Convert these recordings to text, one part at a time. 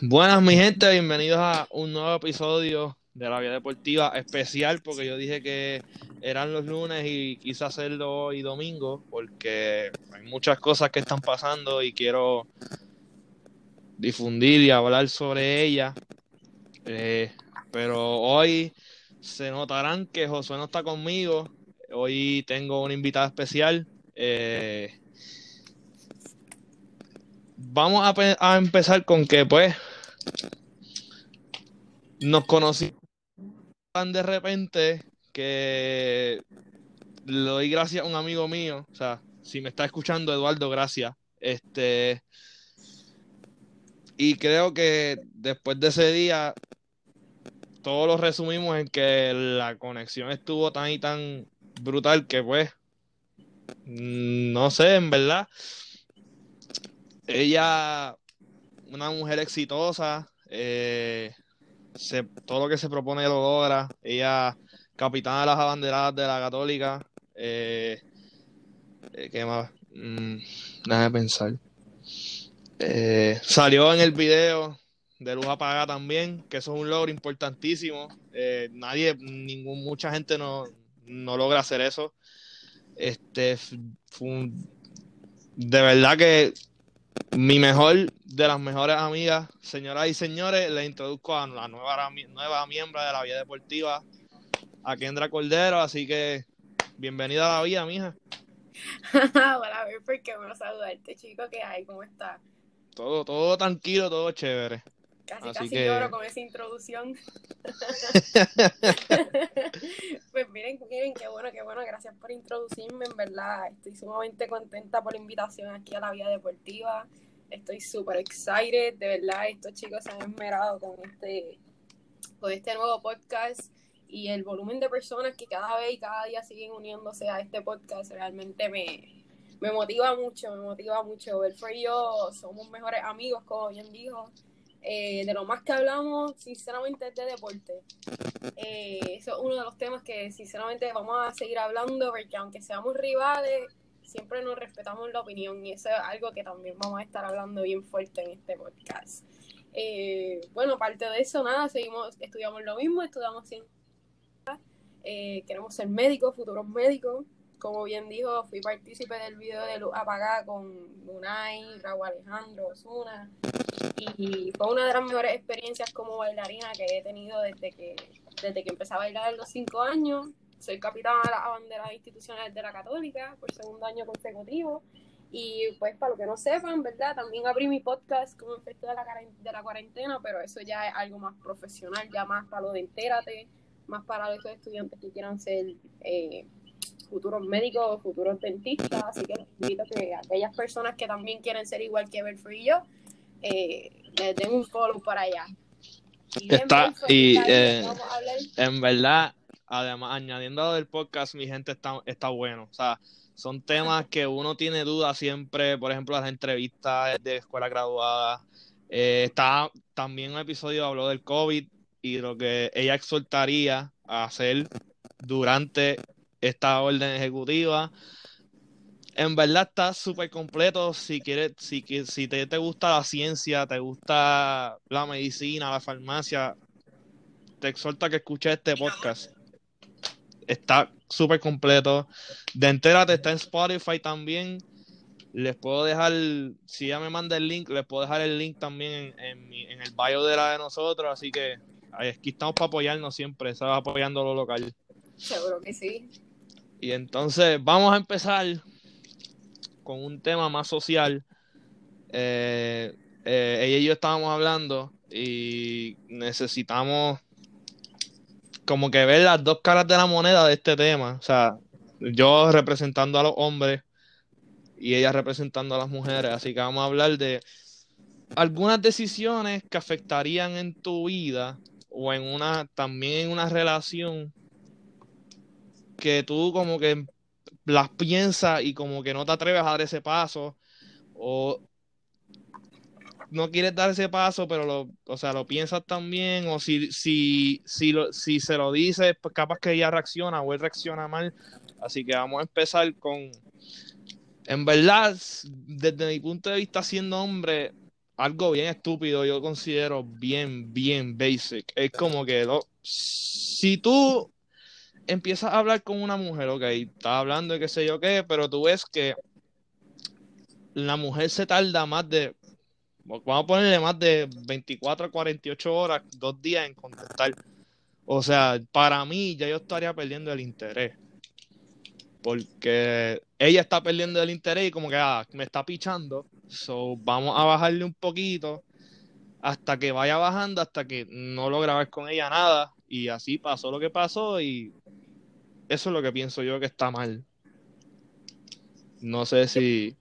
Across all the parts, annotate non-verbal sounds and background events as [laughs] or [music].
Buenas, mi gente, bienvenidos a un nuevo episodio de la Vía Deportiva especial, porque yo dije que eran los lunes y quise hacerlo hoy domingo, porque hay muchas cosas que están pasando y quiero difundir y hablar sobre ellas. Eh, pero hoy se notarán que Josué no está conmigo. Hoy tengo una invitada especial. Eh, vamos a, empezar con que, pues, nos conocí de repente que le doy gracias a un amigo mío, o sea, si me está escuchando Eduardo, gracias. Este y creo que después de ese día todos lo resumimos en que la conexión estuvo tan y tan brutal que pues no sé, en verdad ella, una mujer exitosa, eh, todo lo que se propone lo logra. Ella, capitana de las abanderadas de la Católica. Eh, eh, ¿Qué más? Mm, déjame pensar. salió en el video de Luz Apagada también, que eso es un logro importantísimo. nadie, ningún, mucha gente no, no logra hacer eso. Este, de verdad que mi mejor de las mejores amigas, señoras y señores, le introduzco a la nueva, nueva miembro de la vida deportiva, a Kendra Cordero, así que bienvenida a la vida, mija. [laughs] Hola, ver, qué bueno saludarte, chico, ¿qué hay? ¿Cómo estás? Todo, todo tranquilo, todo chévere. Casi, casi lloro con esa introducción. [laughs] pues miren, miren, qué bueno, qué bueno. Gracias por introducirme. En verdad, estoy sumamente contenta por la invitación aquí a la Vía Deportiva. Estoy súper excited. De verdad, estos chicos se han esmerado con este, con este nuevo podcast y el volumen de personas que cada vez y cada día siguen uniéndose a este podcast realmente me, me motiva mucho, me motiva mucho. Belfort y yo somos mejores amigos, como bien dijo. Eh, de lo más que hablamos, sinceramente, es de deporte. Eh, eso es uno de los temas que, sinceramente, vamos a seguir hablando, porque aunque seamos rivales, siempre nos respetamos la opinión y eso es algo que también vamos a estar hablando bien fuerte en este podcast. Eh, bueno, aparte de eso, nada, seguimos, estudiamos lo mismo, estudiamos ciencia, queremos ser médicos, futuros médicos. Como bien dijo, fui partícipe del video de Luz Apagada con Munay, Raúl Alejandro, Osuna, y fue una de las mejores experiencias como bailarina que he tenido desde que, desde que empecé a bailar a los cinco años. Soy capitana de las banderas institucionales de la Católica por segundo año consecutivo. Y pues para los que no sepan, ¿verdad? También abrí mi podcast como efecto de la, de la cuarentena, pero eso ya es algo más profesional, ya más para lo de entérate, más para esos estudiantes que quieran ser eh, futuros médicos, futuros dentistas. Así que les invito a que aquellas personas que también quieren ser igual que Belfry y yo, eh, den un follow para allá. Y está, y eh, en verdad, además, añadiendo del podcast, mi gente está, está bueno. O sea, son temas que uno tiene dudas siempre, por ejemplo, las entrevistas de escuela graduada. Eh, está también un episodio habló del COVID y lo que ella exhortaría a hacer durante esta orden ejecutiva en verdad está súper completo. Si si, si te, te, gusta la ciencia, te gusta la medicina, la farmacia, te exhorta que escuches este podcast. Está súper completo. De Entérate está en Spotify también. Les puedo dejar, si ya me manda el link, les puedo dejar el link también en, en, el bio de la de nosotros. Así que aquí estamos para apoyarnos siempre, ¿sabes? apoyando lo local. Seguro que sí. Y entonces vamos a empezar con un tema más social. Eh, eh, ella y yo estábamos hablando y necesitamos como que ver las dos caras de la moneda de este tema. O sea, yo representando a los hombres y ella representando a las mujeres. Así que vamos a hablar de algunas decisiones que afectarían en tu vida o en una, también en una relación que tú como que las piensas y como que no te atreves a dar ese paso o no quieres dar ese paso, pero lo, o sea, lo piensas también, o si, si, si, lo, si se lo dices, pues capaz que ella reacciona o él reacciona mal. Así que vamos a empezar con, en verdad, desde mi punto de vista siendo hombre, algo bien estúpido, yo considero bien, bien basic. Es como que si tú empiezas a hablar con una mujer, ok, estás hablando de qué sé yo qué, pero tú ves que la mujer se tarda más de, vamos a ponerle más de 24 a 48 horas, dos días en contestar. O sea, para mí ya yo estaría perdiendo el interés. Porque ella está perdiendo el interés y como que ah, me está pichando. So, vamos a bajarle un poquito hasta que vaya bajando, hasta que no logra ver con ella nada. Y así pasó lo que pasó y eso es lo que pienso yo que está mal. No sé si...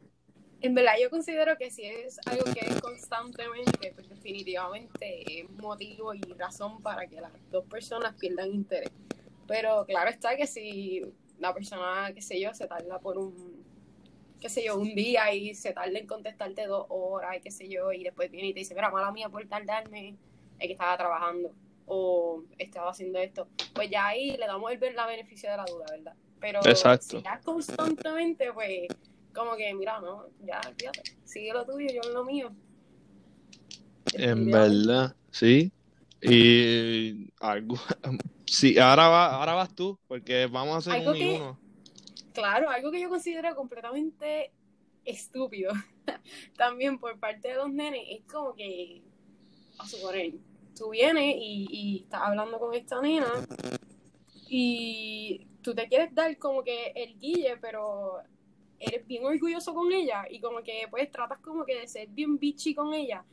En verdad yo considero que si es algo que es constantemente, pues definitivamente es motivo y razón para que las dos personas pierdan interés. Pero claro está que si la persona, qué sé yo, se tarda por un, qué sé yo, un día y se tarda en contestarte dos horas y qué sé yo, y después viene y te dice, mira, mala mía por tardarme, es que estaba trabajando o estaba haciendo esto, pues ya ahí le damos el, la beneficio de la duda, ¿verdad? Pero si ya constantemente, pues, como que, mira, no, ya, fíjate, sigue lo tuyo, yo lo mío. En verdad, sí. Y algo, [laughs] Sí, ahora, va, ahora vas tú, porque vamos a hacer un y uno. Claro, algo que yo considero completamente estúpido [laughs] también por parte de los nenes es como que, a suponer, tú vienes y, estás hablando con esta nena y tú te quieres dar como que el guille, pero eres bien orgulloso con ella y como que pues tratas como que de ser bien bitchy con ella.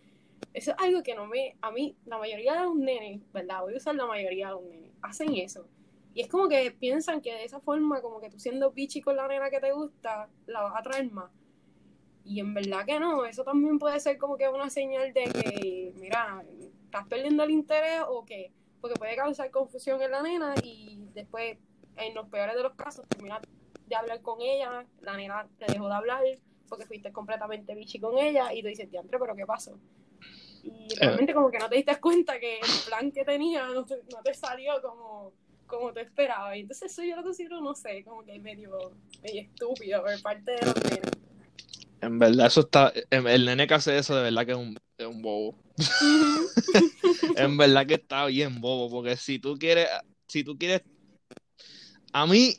Eso es algo que no me, a mí, la mayoría de los nenes, ¿verdad? Voy a usar la mayoría de los nenes hacen eso. Y es como que piensan que de esa forma, como que tú siendo bichi con la nena que te gusta, la vas a traer más. Y en verdad que no, eso también puede ser como que una señal de que, mira, estás perdiendo el interés o que, porque puede causar confusión en la nena y después, en los peores de los casos, terminas de hablar con ella, la nena te dejó de hablar porque fuiste completamente bichi con ella y tú dices, diantre, pero ¿qué pasó? y eh. realmente como que no te diste cuenta que el plan que tenía no te, no te salió como, como te esperaba. Y entonces eso yo lo considero, no sé, como que medio, medio estúpido por parte de los nenes. En verdad, eso está. El nene que hace eso, de verdad que es un, es un bobo. [laughs] en verdad que está bien bobo, porque si tú quieres. Si tú quieres. A mí,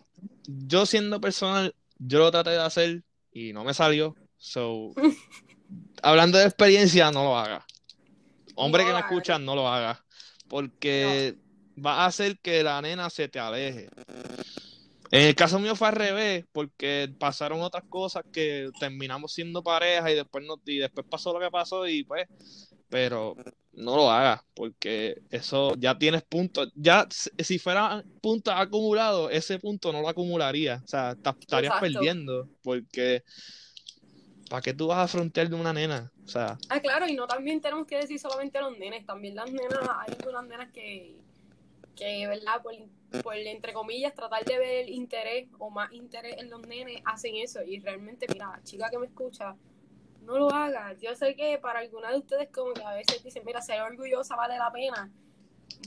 yo siendo personal, yo lo traté de hacer y no me salió. So, [laughs] hablando de experiencia, no lo haga hombre que me escucha, no lo haga. Porque va a hacer que la nena se te aleje. En el caso mío fue al revés, porque pasaron otras cosas que terminamos siendo pareja y después no, y después pasó lo que pasó y pues, pero no lo hagas, porque eso ya tienes puntos, ya si fuera puntos acumulados, ese punto no lo acumularía, o sea, estarías perdiendo, porque ¿para qué tú vas a frontear de una nena? O sea. Ah, claro, y no también tenemos que decir solamente los nenes, también las nenas, hay algunas nenas que, que ¿verdad? Por, por, entre comillas, tratar de ver interés o más interés en los nenes, hacen eso. Y realmente, mira, chica que me escucha, no lo hagas. Yo sé que para alguna de ustedes como que a veces dicen, mira, ser orgullosa vale la pena.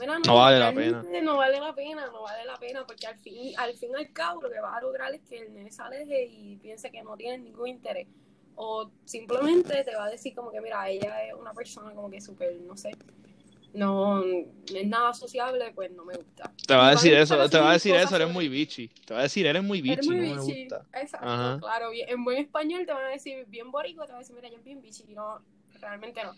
Mira, no, vale la pena. No vale la pena, no vale la pena, porque al fin, al fin y al cabo lo que vas a lograr es que el nene se aleje y piense que no tiene ningún interés o simplemente te va a decir como que, mira, ella es una persona como que súper, no sé, no, es nada sociable, pues no me gusta. Te va a decir eso, te va a decir eso, eres muy bichi. Te va a decir, eres muy bichi, no me gusta. Exacto, claro, en buen español te van a decir bien boricua, te van a decir, mira, yo bien bichi, y no, realmente no.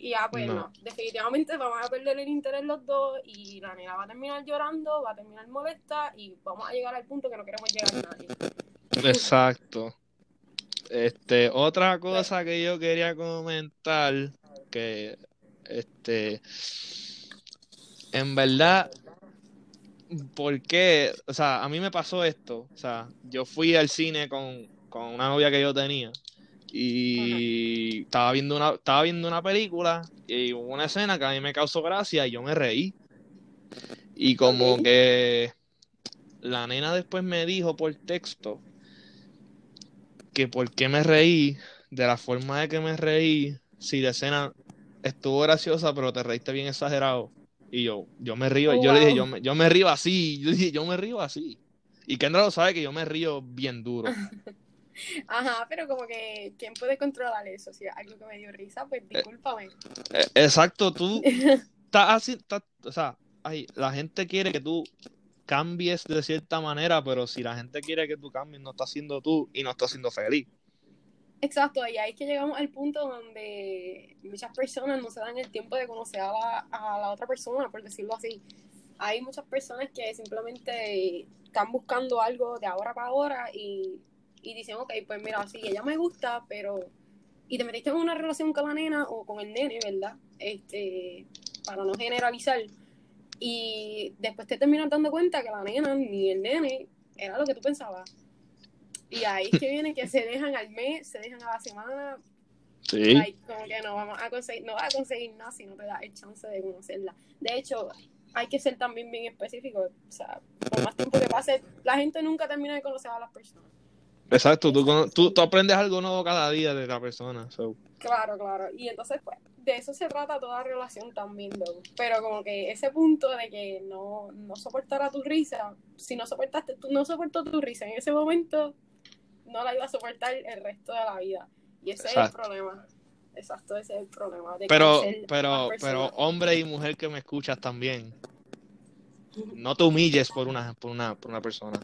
Y ya, pues no. definitivamente vamos a perder el interés los dos y la nena va a terminar llorando, va a terminar molesta y vamos a llegar al punto que no queremos llegar a nadie. Exacto. Este, otra cosa que yo quería comentar, que este, en verdad, ¿por qué? O sea, a mí me pasó esto. O sea, yo fui al cine con, con una novia que yo tenía y estaba viendo una estaba viendo una película y hubo una escena que a mí me causó gracia y yo me reí. Y como que la nena después me dijo por texto que por qué me reí, de la forma de que me reí, si la escena estuvo graciosa, pero te reíste bien exagerado. Y yo, yo me río, oh, yo le dije, yo me, yo me río así, yo dije, yo me río así. Y Kendra lo sabe que yo me río bien duro. [laughs] Ajá, pero como que, ¿quién puede controlar eso? Si es algo que me dio risa, pues eh, discúlpame. Eh, exacto, tú [laughs] estás así, o sea, la gente quiere que tú cambies de cierta manera, pero si la gente quiere que tú cambies, no estás siendo tú y no estás siendo feliz. Exacto, y ahí es que llegamos al punto donde muchas personas no se dan el tiempo de conocer a la, otra persona, por decirlo así. Hay muchas personas que simplemente están buscando algo de ahora para ahora y y dicen, ok, pues mira, sí, ella me gusta, pero... Y te metiste en una relación con la nena o con el nene, ¿verdad? Este, para no generalizar. Y después te terminas dando cuenta que la nena ni el nene era lo que tú pensabas. Y ahí es que viene que se dejan al mes, se dejan a la semana. Sí. como que no vamos a conseguir, no vas a conseguir nada si no te da el chance de conocerla. De hecho, hay que ser también bien específico. O sea, por más tiempo que pase, la gente nunca termina de conocer a las personas. Exacto, tú, tú, aprendes algo nuevo cada día de la persona. Claro, claro. Y entonces, pues, de eso se trata toda relación también, Pero como que ese punto de que no, no soportara tu risa, si no soportaste, tú no soportó tu risa en ese momento, no la iba a soportar el resto de la vida. Y ese es el problema. Exacto, ese es el problema. pero, pero, pero hombre y mujer que me escuchas también, no te humilles por una, por una, por una persona.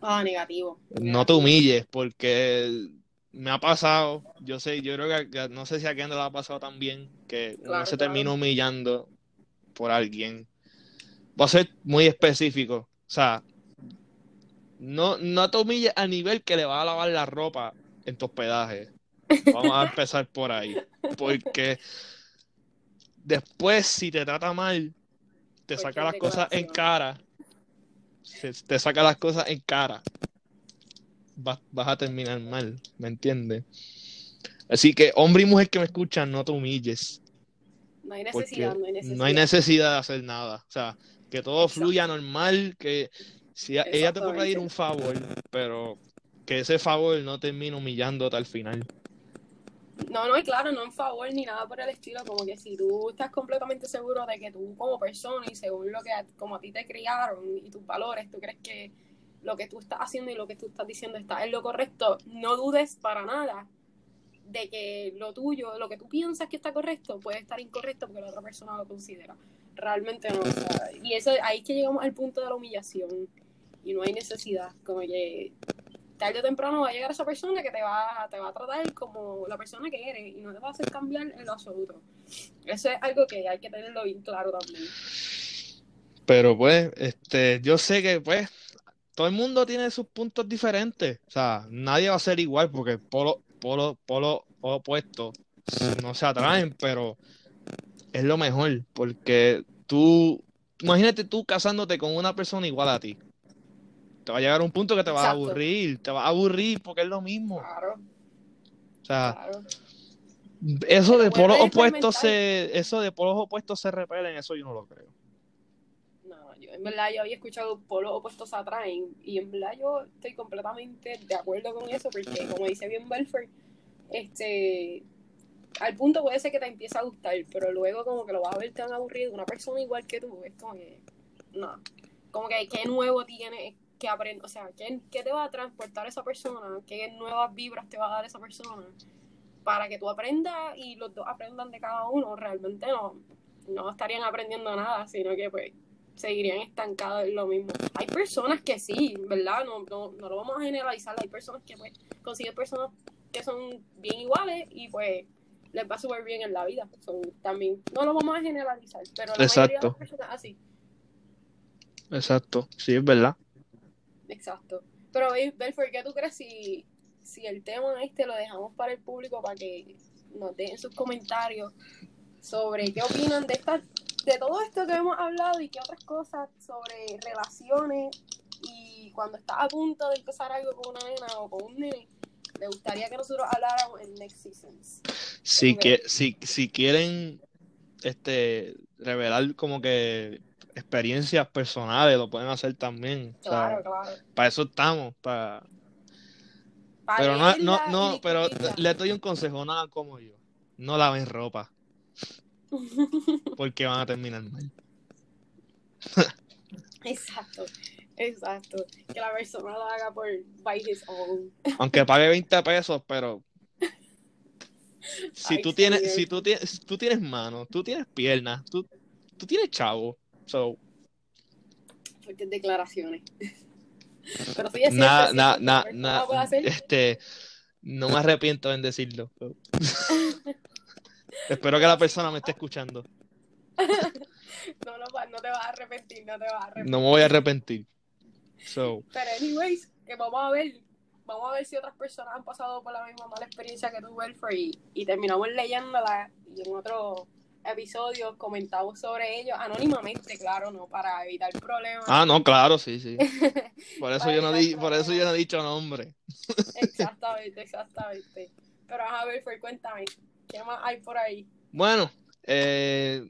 ah, negativo. No te humilles porque me ha pasado, yo sé, yo creo que, no sé si a quién le ha pasado también, que uno se termina humillando por alguien. Va a ser muy específico. O sea, no, no te humilles a nivel que le va a lavar la ropa en tu hospedaje. Vamos a empezar por ahí. Porque después, si te trata mal, te saca las cosas en cara, te saca las cosas en cara, vas, a terminar mal, ¿me entiendes? Así que, hombre y mujer que me escuchan, no te humilles. No hay necesidad, no hay necesidad. No hay necesidad de hacer nada. O sea, que todo fluya normal, que si ella te puede pedir un favor, pero que ese favor no termine humillándote al final. No, no, y claro, no en favor ni nada por el estilo, como que si tú estás completamente seguro de que tú como persona y según lo que como a ti te criaron y tus valores, tú crees que lo que tú estás haciendo y lo que tú estás diciendo está en lo correcto, no dudes para nada de que lo tuyo, lo que tú piensas que está correcto, puede estar incorrecto porque la otra persona lo considera. Realmente no. y eso ahí es que llegamos al punto de la humillación y no hay necesidad, como que tarde o temprano va a llegar esa persona que te va, te va a tratar como la persona que eres y no te va a hacer cambiar en lo absoluto. Eso es algo que hay que tenerlo bien claro también. Pero pues, este, yo sé que pues todo el mundo tiene sus puntos diferentes. O sea, nadie va a ser igual porque polo, polo, polo opuesto no se atraen, pero es lo mejor porque tú, imagínate tú casándote con una persona igual a ti te va a llegar un punto que te va a aburrir, te va a aburrir porque es lo mismo. Claro. O sea, eso de polos opuestos se, eso de polos opuestos se repelen, eso yo no lo creo. No, yo en verdad yo había escuchado polos opuestos se atraen y en verdad yo estoy completamente de acuerdo con eso porque como dice bien Belfort, este al punto puede ser que te empiece a gustar, pero luego como que lo vas a ver tan aburrido, una persona igual que tú, es como que no, como que qué nuevo tiene que o sea, ¿qué, ¿qué, te va a transportar esa persona? ¿Qué nuevas vibras te va a dar esa persona? Para que tú aprendas y los dos aprendan de cada uno, realmente no, no estarían aprendiendo nada, sino que pues seguirían estancados en lo mismo. Hay personas que sí, ¿verdad? No, no, no lo vamos a generalizar, hay personas que pues consiguen personas que son bien iguales y pues les va súper bien en la vida. Son, también no lo vamos a generalizar, pero la mayoría de las personas así. Exacto, sí, es verdad. Exacto. Pero, Belfort, ¿qué tú crees si, si el tema este lo dejamos para el público para que nos dejen sus comentarios sobre qué opinan de esta, de todo esto que hemos hablado y qué otras cosas sobre relaciones y cuando estás a punto de empezar algo con una nena o con un nene, me gustaría que nosotros habláramos en Next Seasons. Si, que, si, si quieren este revelar como que experiencias personales lo pueden hacer también. Claro, claro. Para eso estamos, para... pero no, no, no, pero le doy un consejo, nada como yo. No laven ropa. [laughs] porque van a terminar mal. Exacto. Exacto. Que la persona lo haga por by his own. Aunque pague 20 pesos, pero [laughs] si tú tienes, si tú tienes, tú tienes manos, tú tienes piernas, tú, tú tienes chavo. So. Fuertes declaraciones. [laughs] Pero sí es nada, nada, nada, nada. Este, no me arrepiento en decirlo. [laughs] Espero que la persona me esté escuchando. [laughs] no, no, no te vas a arrepentir, no te vas a arrepentir. No me voy a arrepentir. Pero anyways, que vamos a ver, vamos a ver si otras personas han pasado por la misma mala experiencia que tuvo Welfare y, terminamos leyéndola y en otro episodio comentamos sobre ellos anónimamente, claro, no para evitar problemas. Ah, no, claro, sí, sí. [laughs] Por eso yo no di, por eso yo no he dicho nombre. exactamente, exactamente. Pero a ver, cuéntame, ¿qué más hay por ahí? Bueno, eh,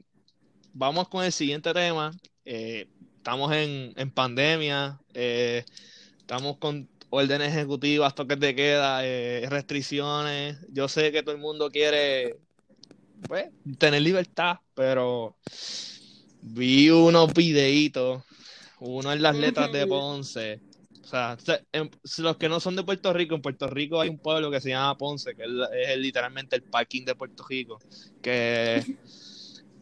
vamos con el siguiente tema. Eh, estamos en, en pandemia, eh, estamos con órdenes ejecutivas, toques de queda, eh, restricciones. Yo sé que todo el mundo quiere pues, tener libertad, pero vi unos videitos, uno en las letras de Ponce. O sea, los que no son de Puerto Rico, en Puerto Rico hay un pueblo que se llama Ponce, que es, literalmente el parking de Puerto Rico, que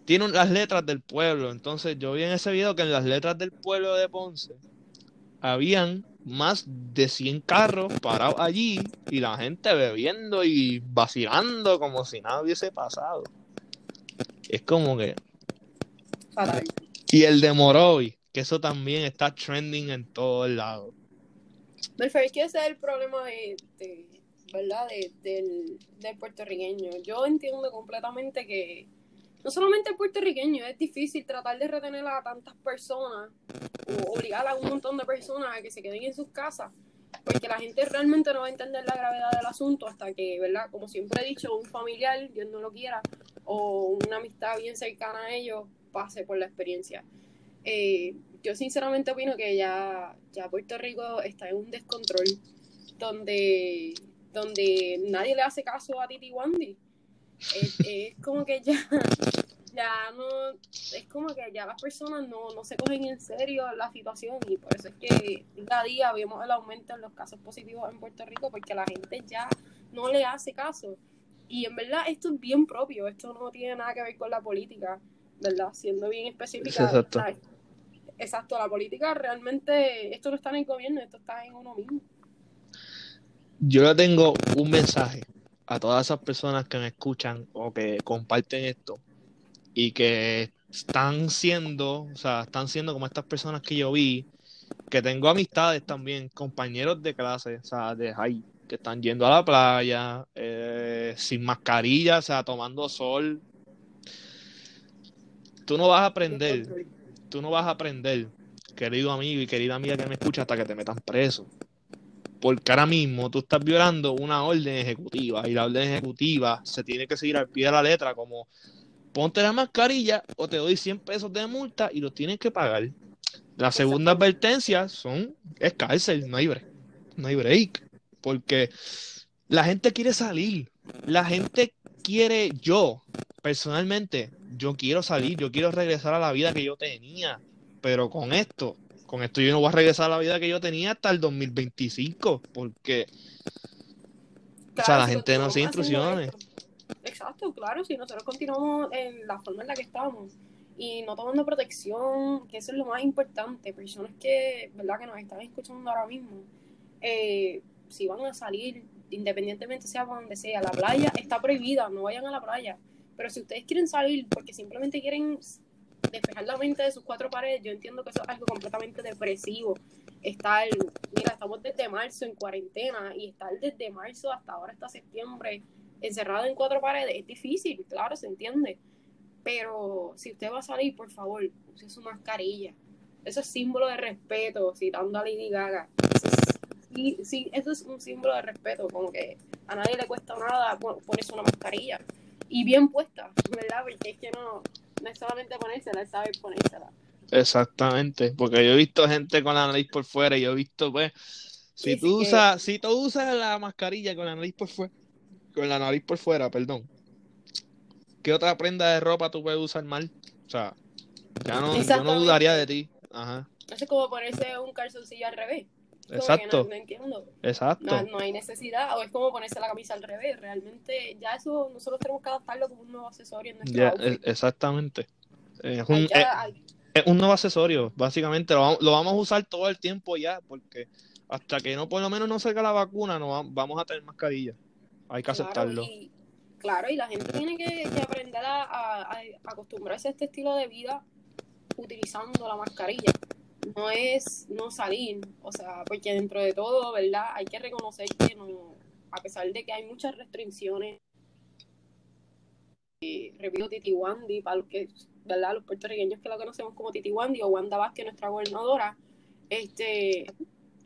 tiene las letras del pueblo. Entonces yo vi en ese video que en las letras del pueblo de Ponce habían más de 100 carros parados allí y la gente bebiendo y vacilando como si nada hubiese pasado. Es como que... Y el de Moroy, que eso también está trending en todos lados. Pero es que ese es el problema de, ¿verdad? del, del puertorriqueño. Yo entiendo completamente que no solamente puertorriqueño, es difícil tratar de retener a tantas personas o obligar a un montón de personas a que se queden en sus casas, porque la gente realmente no va a entender la gravedad del asunto hasta que, ¿verdad? Como siempre he dicho, un familiar, Dios no lo quiera, o una amistad bien cercana a ellos pase por la experiencia. Eh, yo sinceramente opino que ya, ya Puerto Rico está en un descontrol donde, donde nadie le hace caso a Titi Wandy es, como que ya, [laughs] ya no, es como que ya las personas no, no se cogen en serio la situación y por eso es que cada día vemos el aumento en los casos positivos en Puerto Rico porque la gente ya no le hace caso. Y en verdad esto es bien propio, esto no tiene nada que ver con la política, ¿verdad? Siendo bien específica. Exacto. Exacto, la política realmente, esto no está en el gobierno, esto está en uno mismo. Yo le tengo un mensaje a todas esas personas que me escuchan o que comparten esto y que están siendo, o sea, están siendo como estas personas que yo vi, que tengo amistades también, compañeros de clase, o sea, de high, que están yendo a la playa, eh, sin mascarilla, o sea, tomando sol. Tú no vas a aprender, tú no vas a aprender, querido amigo y querida amiga que me escucha, hasta que te metan preso porque ahora mismo tú estás violando una orden ejecutiva y la orden ejecutiva se tiene que seguir al pie de la letra como ponte la mascarilla o te doy 100 pesos de multa y lo tienes que pagar. La segunda advertencia son es cárcel, no hay break, no hay break, porque la gente quiere salir, la gente quiere yo personalmente, yo quiero salir, yo quiero regresar a la vida que yo tenía, pero con esto con esto yo no voy a regresar a la vida que yo tenía hasta el 2025, porque o sea, la gente no sigue instrucciones. Exacto, claro, si nosotros continuamos en la forma en la que estamos y no tomando protección, que eso es lo más importante, personas que, ¿verdad? que nos están escuchando ahora mismo, eh, si van a salir, independientemente sea donde sea, la playa está prohibida, no vayan a la playa. Pero si ustedes quieren salir porque simplemente quieren despejar la mente de sus cuatro paredes, yo entiendo que eso es algo completamente depresivo. Estar, mira, estamos desde marzo en cuarentena y estar desde marzo hasta ahora, hasta septiembre, encerrado en cuatro paredes, es difícil, claro, se entiende. Pero si usted va a salir, por favor, use su mascarilla. Eso es símbolo de respeto, citando a Lady Gaga. y sí, eso es un símbolo de respeto, como que a nadie le cuesta nada ponerse una mascarilla. Y bien puesta, ¿verdad? Porque es que no, no es solamente ponérsela, es saber ponérsela. Exactamente, porque yo he visto gente con la nariz por fuera y yo he visto, pues, si tú usas, si tú usas la mascarilla con la nariz por fuera, con la nariz por fuera, perdón, ¿qué otra prenda de ropa tú puedes usar mal? O sea, ya no, yo no dudaría de ti. Ajá. Es como ponerse un calzoncillo al revés. Exacto. No, entiendo. Exacto. No, hay necesidad, o es como ponerse la camisa al revés. Realmente, ya eso nosotros tenemos que adaptarlo como un nuevo accesorio en nuestro outfit. Exactamente. Es un, es, un, nuevo accesorio, básicamente. Lo, lo, vamos a usar todo el tiempo ya, porque hasta que no por lo menos no salga la vacuna, no vamos a tener mascarilla. Hay que aceptarlo. Claro, y la gente tiene que, aprender a, acostumbrarse a este estilo de vida utilizando la mascarilla. No es no salir, o sea, porque dentro de todo, ¿verdad? Hay que reconocer que no, a pesar de que hay muchas restricciones, eh, repito, Titi Wandy, para los que, ¿verdad? Los puertorriqueños que la conocemos como Titi Wandy o Wanda Vázquez, nuestra gobernadora, este,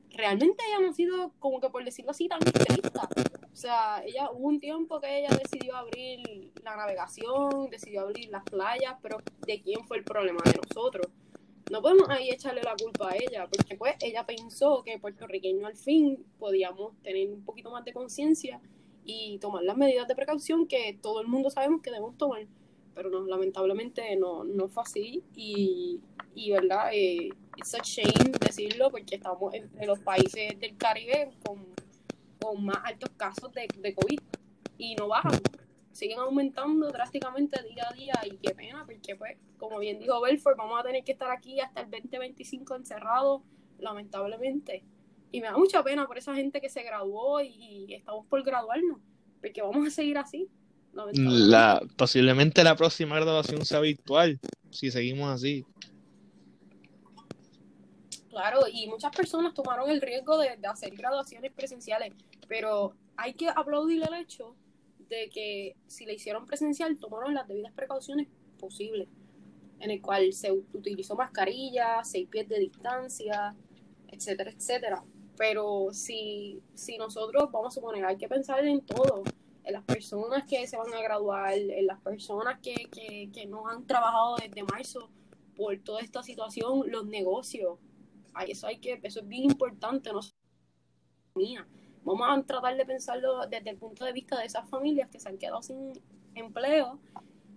realmente ella no ha sido, como que por decirlo así, tan estricta. O sea, ella hubo un tiempo que ella decidió abrir la navegación, decidió abrir las playas, pero ¿de quién fue el problema? De nosotros. No podemos ahí echarle la culpa a ella, porque pues ella pensó que puertorriqueño al fin podíamos tener un poquito más de conciencia y tomar las medidas de precaución que todo el mundo sabemos que debemos tomar. Pero no, lamentablemente no, no fue así y, y verdad, eh, it's a shame decirlo porque estamos en, los países del Caribe con, con más altos casos de, de, COVID y no bajan, siguen aumentando drásticamente día a día y qué pena porque pues como bien dijo Belfort, vamos a tener que estar aquí hasta el 2025 encerrados, lamentablemente. Y me da mucha pena por esa gente que se graduó y, y estamos por graduarnos, porque vamos a seguir así. La, posiblemente la próxima graduación sea virtual, si seguimos así. Claro, y muchas personas tomaron el riesgo de, hacer graduaciones presenciales, pero hay que aplaudir el hecho de que si le hicieron presencial, tomaron las debidas precauciones posibles, en el cual se utilizó mascarilla, seis pies de distancia, etcétera, etcétera. Pero si, si nosotros, vamos a suponer, hay que pensar en todo, en las personas que se van a graduar, en las personas que, que, que no han trabajado desde marzo por toda esta situación, los negocios, eso hay que, eso es bien importante, no mía. Vamos a tratar de pensarlo desde el punto de vista de esas familias que se han quedado sin empleo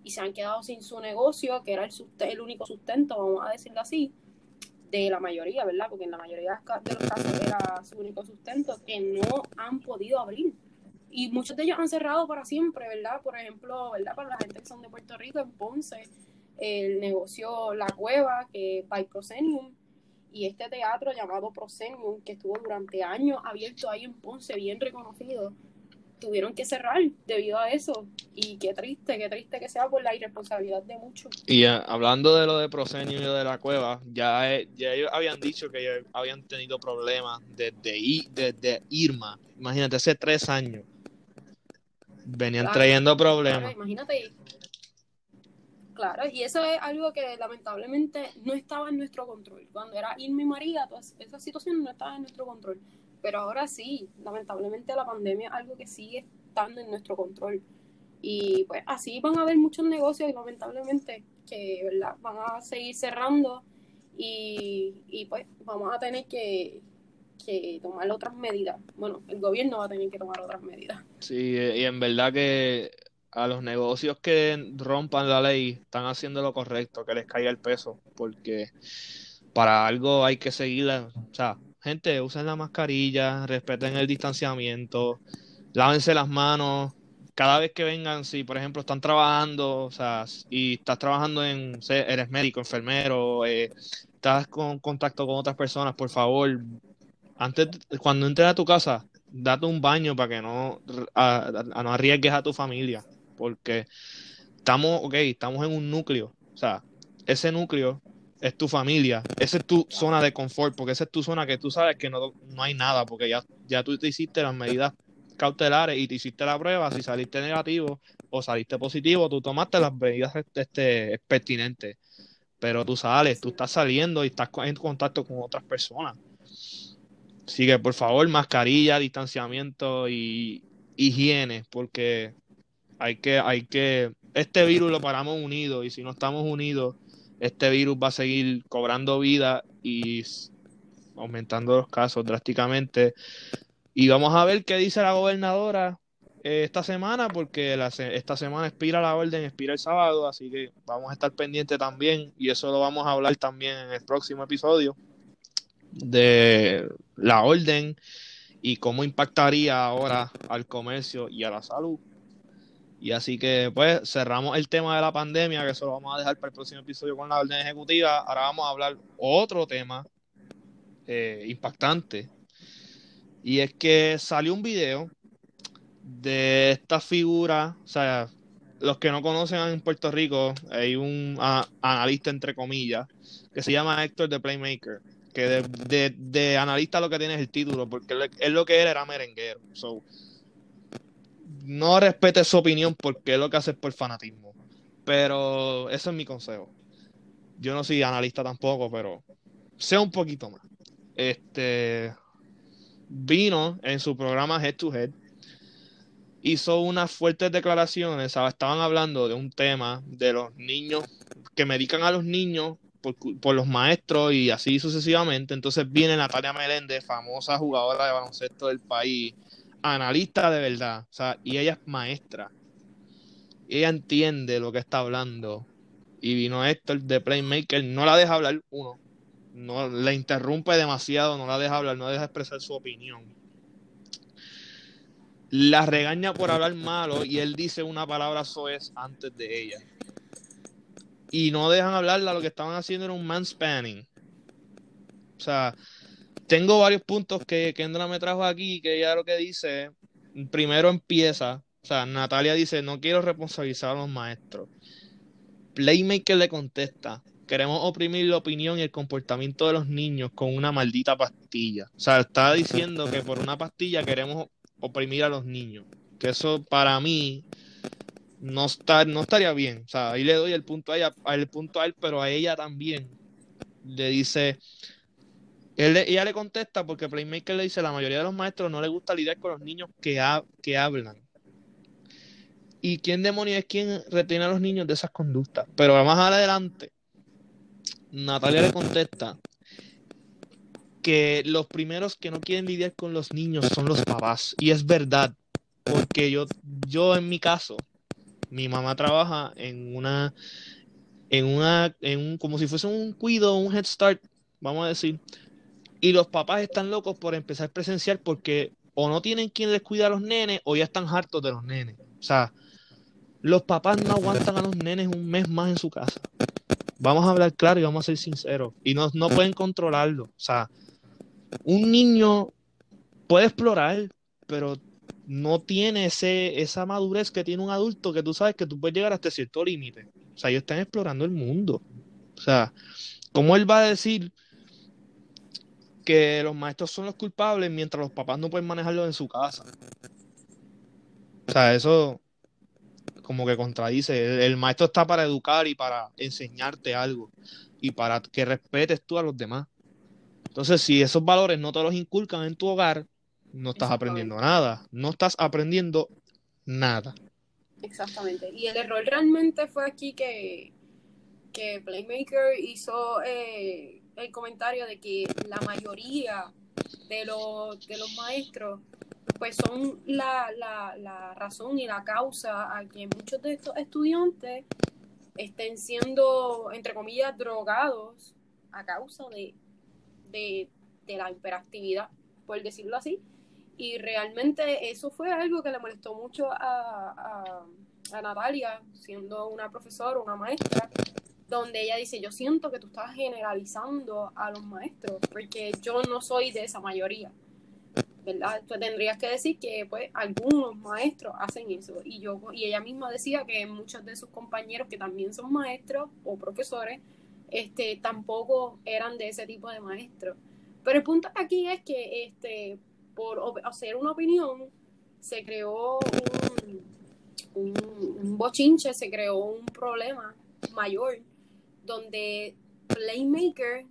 y se han quedado sin su negocio, que era el, el único sustento, vamos a decirlo así, de la mayoría, ¿verdad? Porque en la mayoría de los casos era su único sustento, que no han podido abrir. Y muchos de ellos han cerrado para siempre, ¿verdad? Por ejemplo, ¿verdad? Para la gente que son de Puerto Rico, en Ponce, el negocio La Cueva, que by Proscenium, y este teatro llamado Proscenium, que estuvo durante años abierto ahí en Ponce, bien reconocido, tuvieron que cerrar debido a eso. Y qué triste, qué triste que sea por la irresponsabilidad de muchos. Y eh, hablando de lo de Proscenium y de la cueva, ya, eh, ya ellos habían dicho que habían tenido problemas desde, desde Irma, imagínate, hace tres años. Venían trayendo problemas. imagínate, Claro, y eso es algo que lamentablemente no estaba en nuestro control. Cuando era Irma y María, todas esas situaciones no estaban en nuestro control. Pero ahora sí, lamentablemente la pandemia es algo que sigue estando en nuestro control. Y pues así van a haber muchos negocios, lamentablemente, que ¿verdad? van a seguir cerrando y, y pues vamos a tener que, que tomar otras medidas. Bueno, el gobierno va a tener que tomar otras medidas. Sí, y en verdad que a los negocios que rompan la ley están haciendo lo correcto, que les caiga el peso, porque para algo hay que seguirla. O sea, gente, usen la mascarilla, respeten el distanciamiento, lávense las manos. Cada vez que vengan, si por ejemplo están trabajando, o sea, y estás trabajando en, eres médico, enfermero, eh, estás con contacto con otras personas, por favor, antes, cuando entres a tu casa, date un baño para que no, no arriesgues a tu familia porque estamos, ok, estamos en un núcleo, o sea, ese núcleo es tu familia, esa es tu zona de confort, porque esa es tu zona que tú sabes que no, no hay nada, porque ya, ya tú te hiciste las medidas cautelares y te hiciste la prueba, si saliste negativo o saliste positivo, tú tomaste las medidas este, pertinentes, pero tú sales, tú estás saliendo y estás en contacto con otras personas. Así que por favor, mascarilla, distanciamiento y higiene, porque hay que, hay que, este virus lo paramos unidos y si no estamos unidos, este virus va a seguir cobrando vida y aumentando los casos drásticamente. Y vamos a ver qué dice la gobernadora eh, esta semana, porque esta semana expira la orden, expira el sábado, así que vamos a estar pendientes también y eso lo vamos a hablar también en el próximo episodio. de la orden y cómo impactaría ahora al comercio y a la salud. Y así que pues cerramos el tema de la pandemia, que eso lo vamos a dejar para el próximo episodio con la orden ejecutiva. Ahora vamos a hablar otro tema eh, impactante. Y es que salió un video de esta figura, o sea, los que no conocen en Puerto Rico, hay un analista entre comillas, que se llama Héctor de Playmaker, que de, analista lo que tiene es el título, porque él, lo que era era merenguero. So, no respete su opinión porque es lo que hace por fanatismo. Pero ese es mi consejo. Yo no soy analista tampoco, pero sea un poquito más. Este vino en su programa Head to Head, hizo unas fuertes declaraciones, estaban hablando de un tema de los niños que medican a los niños por, por, los maestros y así sucesivamente. Entonces viene Natalia Meléndez, famosa jugadora de baloncesto del país, analista de verdad, o sea, y ella es maestra. Ella entiende lo que está hablando. Y vino Héctor de Playmaker, no la deja hablar, uno, no la interrumpe demasiado, no la deja hablar, no deja expresar su opinión. La regaña por hablar malo y él dice una palabra soez antes de ella. Y no dejan hablarla, lo que estaban haciendo era un manspanning. O sea, tengo varios puntos que Kendra me trajo aquí, que ella lo que dice, primero empieza, o sea, Natalia dice, no quiero responsabilizar a los maestros. Playmaker le contesta, queremos oprimir la opinión y el comportamiento de los niños con una maldita pastilla. O sea, está diciendo que por una pastilla queremos oprimir a los niños. Que eso para mí no, está, no estaría bien. O sea, ahí le doy el punto a ella, el punto a él, pero a ella también le dice, ella le contesta porque Playmaker le dice, la mayoría de los maestros no les gusta lidiar con los niños que, hablan. ¿Y quién demonios es quien retiene a los niños de esas conductas? Pero más adelante, Natalia le contesta que los primeros que no quieren lidiar con los niños son los papás. Y es verdad, porque yo, yo en mi caso, mi mamá trabaja en una, en una, en un, como si fuese un cuido, un head start, vamos a decir, y los papás están locos por empezar a presenciar porque o no tienen quien les cuida a los nenes o ya están hartos de los nenes. O sea, los papás no aguantan a los nenes un mes más en su casa. Vamos a hablar claro y vamos a ser sinceros. Y no, no pueden controlarlo. O sea, un niño puede explorar, pero no tiene ese, esa madurez que tiene un adulto que tú sabes que tú puedes llegar hasta cierto límite. O sea, ellos están explorando el mundo. O sea, ¿cómo él va a decir que los maestros son los culpables mientras los papás no pueden manejarlo en su casa. O sea, eso como que contradice. El, maestro está para educar y para enseñarte algo y para que respetes tú a los demás. Entonces, si esos valores no te los inculcan en tu hogar, no estás aprendiendo nada. No estás aprendiendo nada. Exactamente. Y el error realmente fue aquí que, que Playmaker hizo eh, el comentario de que la mayoría de los, de los maestros pues son la, la, razón y la causa a que muchos de estos estudiantes estén siendo, entre comillas, drogados a causa de, de, la hiperactividad, por decirlo así. Y realmente eso fue algo que le molestó mucho a, a, a Natalia, siendo una profesora, una maestra, donde ella dice, yo siento que tú estás generalizando a los maestros, porque yo no soy de esa mayoría, ¿verdad? Tú tendrías que decir que pues algunos maestros hacen eso. Y, yo, y ella misma decía que muchos de sus compañeros que también son maestros o profesores, este, tampoco eran de ese tipo de maestros. Pero el punto aquí es que este, por hacer una opinión, se creó un, un bochinche, se creó un problema mayor donde Playmaker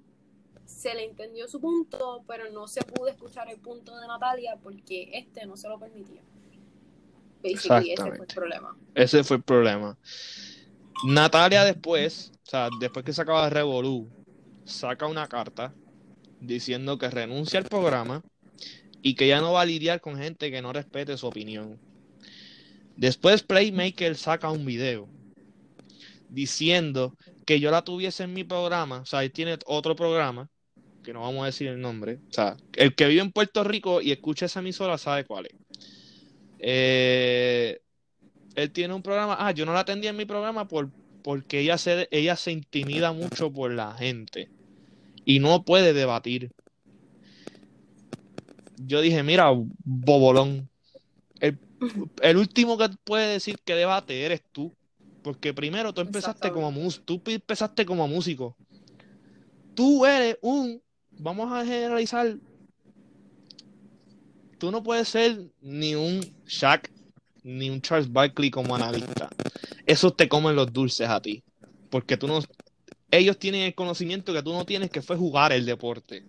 se le entendió su punto, pero no se pudo escuchar el punto de Natalia porque este no se lo permitía. Basically, ese fue el problema. Ese fue el problema. Natalia después, o sea, después que se acaba de Revolú, saca una carta diciendo que renuncia al programa y que ya no va a lidiar con gente que no respete su opinión. Después Playmaker saca un video diciendo que yo la tuviese en mi programa, o sea, él tiene otro programa que no vamos a decir el nombre, o sea, el que vive en Puerto Rico y escucha esa emisora sabe cuál es. Eh, él tiene un programa, ah, yo no la atendí en mi programa por, porque ella se, ella se intimida mucho por la gente y no puede debatir. Yo dije, mira, bobolón, el, el último que puede decir que debate eres tú. Porque primero tú empezaste como tú empezaste como músico. Tú eres un, vamos a generalizar, tú no puedes ser ni un Shaq ni un Charles Barkley como analista. Eso te comen los dulces a ti. Porque tú no, ellos tienen el conocimiento que tú no tienes, que fue jugar el deporte.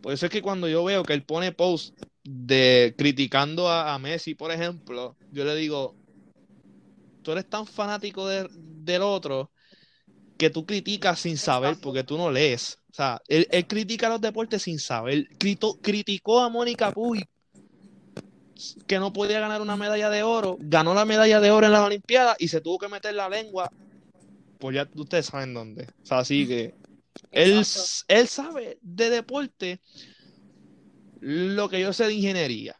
Por eso es que cuando yo veo que él pone post de criticando a, a Messi, por ejemplo, yo le digo, tú eres tan fanático del otro que tú criticas sin saber porque tú no lees. O sea, él, critica los deportes sin saber. criticó a Mónica Puy que no podía ganar una medalla de oro, ganó la medalla de oro en las Olimpiadas y se tuvo que meter la lengua. Pues ya ustedes saben dónde. O sea, así que él, él sabe de deporte lo que yo sé de ingeniería.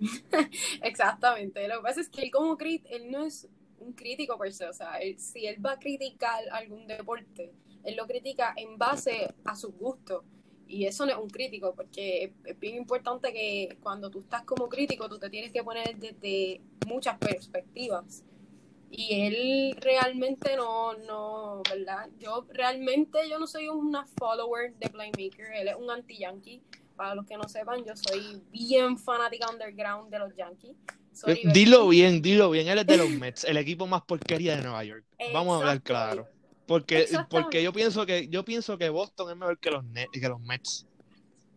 [laughs] Exactamente. Lo que pasa es que él como crit, él no es un crítico por se, o sea, si él va a criticar algún deporte, él lo critica en base a su gusto. Y eso no es un crítico, porque es bien importante que cuando tú estás como crítico, tú te tienes que poner desde muchas perspectivas. Y él realmente no, no, ¿verdad? Yo realmente yo no soy una follower de Playmaker, él es un anti-yankee. Para los que no sepan, yo soy bien fanática underground de los Yankees. Dilo bien, dilo bien. Él es de los Mets, el equipo más porquería de Nueva York. Vamos a hablar claro. Porque, porque yo pienso que yo pienso que Boston es mejor que los, que los Mets.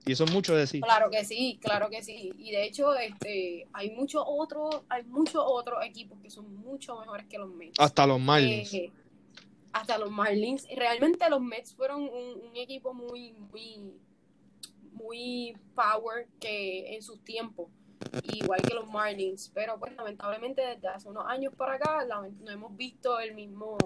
Y eso es mucho decir. Claro que sí, claro que sí. Y de hecho, este, hay muchos otros, hay muchos otros equipos que son mucho mejores que los Mets. Hasta los Marlins. Eh, hasta los Marlins. Realmente los Mets fueron un, un, equipo muy, muy, muy power que en sus tiempos igual que los Marlins, pero pues lamentablemente desde hace unos años para acá no hemos visto el mismo,